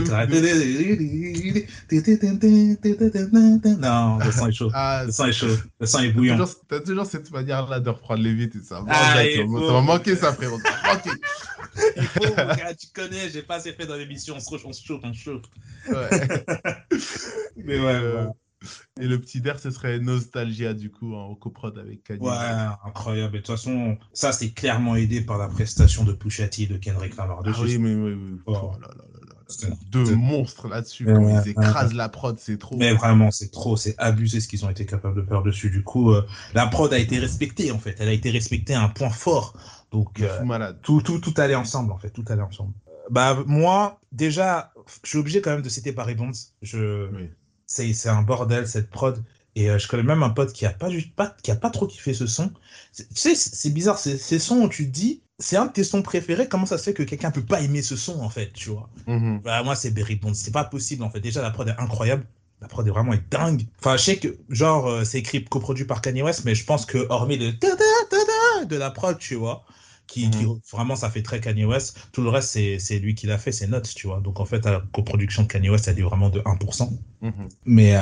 Non, le son est chaud. ah Le son est chaud. Le son est T'as bouillant. toujours, t'as toujours cette manière-là de reprendre les vies et ça. Ah, ça m'a- faut. ça m'a manqué ça, frérot. Ça m'a manqué. Il faut, <laughs> mon gars, tu connais, j'ai pas assez fait dans l'émission, on se chauffe, on se chauffe, on se chauffe. Ouais. <laughs> Mais ouais, Euh, ouais. Et le petit der, ce serait Nostalgia, du coup, en coprod avec Kanye. Ouais, incroyable. Et de toute façon, ça, c'est clairement aidé par la prestation de Pusha T et de Kendrick Lamar Ah dessus. oui, mais oui, oui. Oh. Oh là là là Deux monstres là-dessus. Ouais, ils écrasent la prod, c'est trop. Mais vraiment, c'est trop, c'est abusé ce qu'ils ont été capables de faire dessus. Du coup, euh, la prod a été respectée, en fait. Elle a été respectée à un point fort. Donc, euh, malade. tout, tout, tout allait ensemble, en fait. Tout allait ensemble. Euh, Bah, moi, déjà, je suis obligé quand même de citer Barry Bonds. Je... Oui. C'est un bordel, cette prod. Et euh, je connais même un pote qui a pas, juste pas, qui a pas trop kiffé ce son. Tu sais, c'est bizarre, ces sons où tu te dis, c'est un de tes sons préférés, comment ça se fait que quelqu'un peut pas aimer ce son, en fait, tu vois? Mhm. bah, moi, c'est Barry Bonds. C'est pas possible, en fait. Déjà, la prod est incroyable. La prod est vraiment est dingue. Enfin, je sais que, genre, euh, c'est écrit coproduit par Kanye West, mais je pense que, hormis le de la prod, tu vois, qui, qui- vraiment, ça fait très Kanye West, tout le reste, c'est lui qui l'a fait, c'est Notes, tu vois. Donc, en fait, la coproduction de Kanye West, elle est vraiment de 1%. Mhm. Mais euh,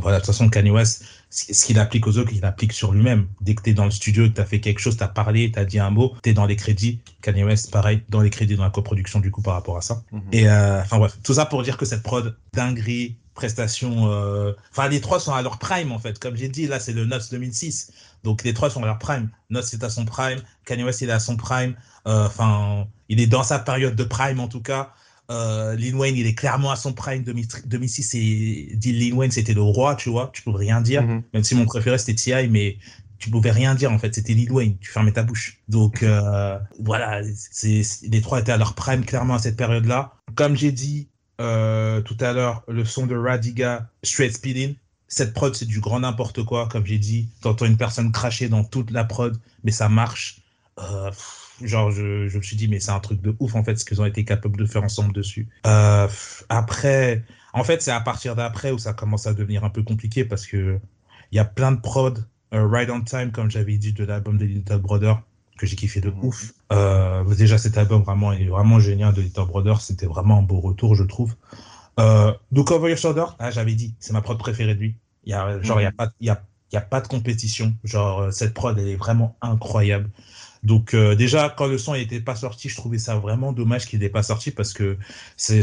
voilà, de toute façon, Kanye West, ce qu'il applique aux autres, il applique sur lui-même. Dès que tu es dans le studio, que tu as fait quelque chose, tu as parlé, tu as dit un mot, tu es dans les crédits. Kanye West, pareil, dans les crédits, dans la coproduction, du coup, par rapport à ça. Mhm. Et euh, enfin bref, tout ça pour dire que cette prod, dinguerie, prestation, euh, enfin les trois sont à leur prime en fait. Comme j'ai dit, là c'est le Nuts 2006, donc les trois sont à leur prime. Nuts est à son prime, Kanye West il est à son prime, Euh, enfin il est dans sa période de prime en tout cas. Euh, Lil Wayne il est clairement à son prime 2000 2006 et Lil Wayne c'était le roi, tu vois, tu peux rien dire. Mhm. Même si mon préféré c'était T.I. mais tu pouvais rien dire en fait, c'était Lil Wayne, tu fermais ta bouche. Donc euh, voilà, les trois étaient à leur prime clairement à cette période-là. Comme j'ai dit euh, tout à l'heure, le son de Radiga, Straight Speeding, cette prod c'est du grand n'importe quoi, comme j'ai dit. T'entends une personne cracher dans toute la prod, mais ça marche. Euh, genre, je, je me suis dit, mais c'est un truc de ouf en fait ce qu'ils ont été capables de faire ensemble dessus. Euh, après, en fait, c'est à partir d'après où ça commence à devenir un peu compliqué parce que il y a plein de prod, euh, Ride on Time, comme j'avais dit, de l'album de Little Brother, que j'ai kiffé de Mhm. ouf. Euh, déjà, cet album vraiment est vraiment génial de Little Brother. C'était vraiment un beau retour, je trouve. Euh, Look Over Your Shoulder, ah, j'avais dit, c'est ma prod préférée de lui. Il y a, genre, il y a pas, il y a, il y a pas de compétition. Genre, euh, cette prod, elle est vraiment incroyable. Donc, euh, déjà, quand le son n'était pas sorti, je trouvais ça vraiment dommage qu'il n'ait pas sorti parce que c'est,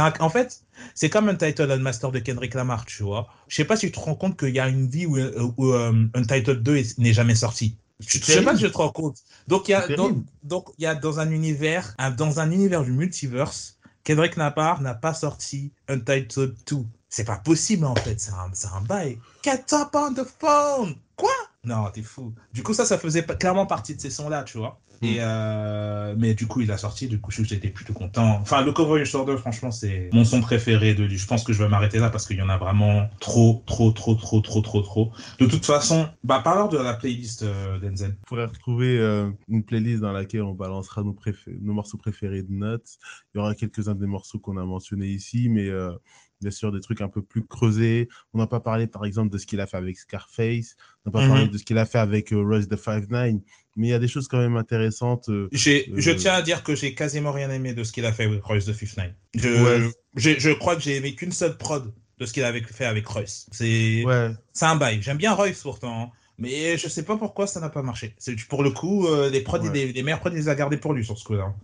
un- en fait, c'est comme un title Master de Kendrick Lamar, tu vois. Je sais pas si tu te rends compte qu'il y a une vie où, où euh, Untitled 2 est- n'est jamais sorti. Je je sais pas si tu te rends compte. Donc, il y a, donc, donc, il y a dans un univers, un- dans un univers du multiverse, Kendrick Lamar n'a pas sorti Untitled 2. C'est pas possible, en fait. C'est un, un bail. Get up on the phone! Quoi? Non, t'es fou. Du coup, ça, ça faisait clairement partie de ces sons-là, tu vois. Et euh, mais du coup, il a sorti. Du coup, j'étais plutôt content. Enfin, le Your Shoulder, franchement, c'est mon son préféré de lui. Je pense que je vais m'arrêter là parce qu'il y en a vraiment trop, trop, trop, trop, trop, trop, trop. De toute façon, bah, parlons de la playlist euh, d'Enzen. Vous pourrez retrouver euh, une playlist dans laquelle on balancera nos, nos morceaux préférés de Notes. Il y aura quelques-uns des morceaux qu'on a mentionnés ici, mais euh, bien sûr des trucs un peu plus creusés. On n'a pas parlé par exemple de ce qu'il a fait avec Scarface, on n'a pas parlé de ce qu'il a fait avec euh, Royce the Five Nine, mais il y a des choses quand même intéressantes. Euh, je tiens à dire que j'ai quasiment rien aimé de ce qu'il a fait avec Royce the Five Nine. Je, je, crois que j'ai aimé qu'une seule prod de ce qu'il avait fait avec Royce. C'est ouais. un bail. J'aime bien Royce pourtant. Hein. Mais je sais pas pourquoi ça n'a pas marché. Pour le coup, les, prods, les, meilleurs prods, il les a gardés pour lui sur ce coup-là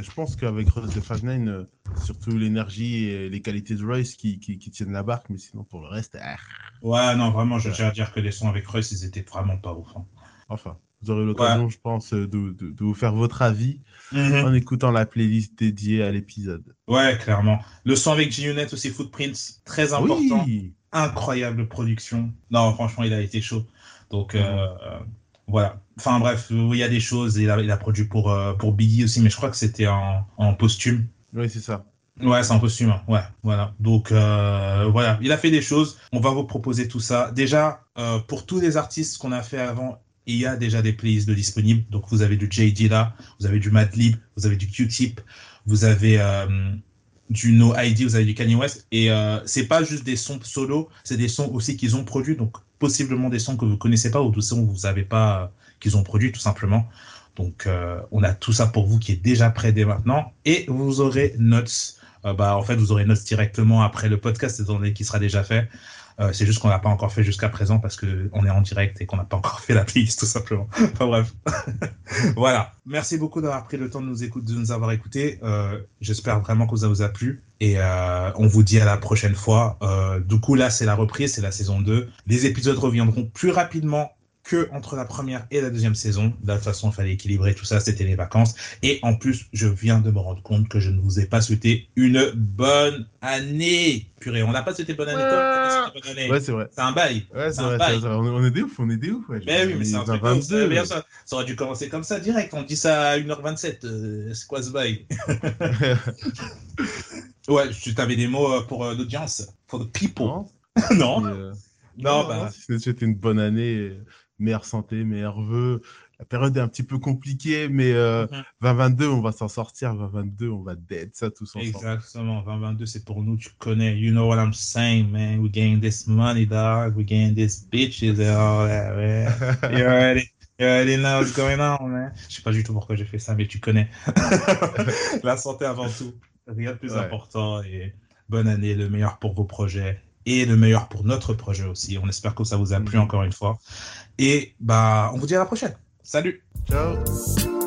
je pense qu'avec Royce de Fagner, euh, surtout l'énergie et les qualités de Royce qui, qui, tiennent la barque, mais sinon pour le reste. Ah. Ouais, non, vraiment, je tiens à dire que les sons avec Royce, ils étaient vraiment pas ouf. Hein. Enfin, vous aurez l'occasion, je pense, de, de, de, vous faire votre avis mhm. en écoutant la playlist dédiée à l'épisode. Ouais, clairement. Le son avec G-Unit aussi, Footprints, très important. Incroyable production. Non, franchement, il a été chaud. Donc, euh, voilà. Enfin bref, il y a des choses. Il a, il a produit pour, euh, pour Biggie aussi, mais je crois que c'était en, en, posthume. Oui, c'est ça. Ouais, c'est en posthume. Hein. Ouais, voilà. Donc euh, voilà, il a fait des choses. On va vous proposer tout ça. Déjà, euh, pour tous les artistes qu'on a fait avant, il y a déjà des playlists de disponibles. Donc vous avez du JD là, vous avez du Madlib, vous avez du Q-Tip, vous avez du No ID, vous avez du Kanye West. Et c'est pas juste des sons solo, c'est des sons aussi qu'ils ont produits. Donc possiblement des sons que vous connaissez pas ou des sons que vous savez pas qu'ils ont produit tout simplement. Donc euh, on a tout ça pour vous qui est déjà prêt dès maintenant et vous aurez Notes. Euh, bah en fait vous aurez Notes directement après le podcast étant donné qu'il sera déjà fait. Euh, c'est juste qu'on n'a pas encore fait jusqu'à présent parce qu'on est en direct et qu'on n'a pas encore <laughs> fait la playlist tout simplement. <laughs> enfin bref. <laughs> voilà. Merci beaucoup d'avoir pris le temps de nous écouter, de nous avoir écoutés. Euh, J'espère vraiment que ça vous a plu. Et euh, on vous dit à la prochaine fois. Euh, du coup, là, c'est la reprise, c'est la saison 2. Les épisodes reviendront plus rapidement que entre la première et la deuxième saison. De toute façon, il fallait équilibrer tout ça, c'était les vacances. Et en plus, je viens de me rendre compte que je ne vous ai pas souhaité une bonne année. Purée, on n'a pas souhaité bonne année. Ouais, c'est vrai. C'est un bail. Ouais, c'est vrai, On est des ouf, on est des ouf. Ouais. Mais oui, mais c'est un truc 22. Ça, ça, aurait dû commencer comme ça direct. On dit ça à 1h27. Euh, c'est quoi ce bail? <laughs> Ouais, tu avais des mots euh, pour euh, l'audience, pour the people. Non. <laughs> non. non, bah. C'était une bonne année meilleure santé, meilleurs vœux. La période est un petit peu compliquée, mais 2022, mhm. on va s'en sortir. 2022, on va dead ça tous ensemble. Exactement. 2022, c'est pour nous, tu connais. You know what I'm saying, man. We gain this money, dog. We gain this bitches and all that, man. <laughs> You already, you already know what's going on, man. Je sais pas du tout pourquoi j'ai fait ça, mais tu connais. <laughs> La santé avant tout. Rien de plus important. Et bonne année, le meilleur pour vos projets et le meilleur pour notre projet aussi. On espère que ça vous a plu mhm. encore une fois. Et bah, on vous dit à la prochaine. Salut. Ciao.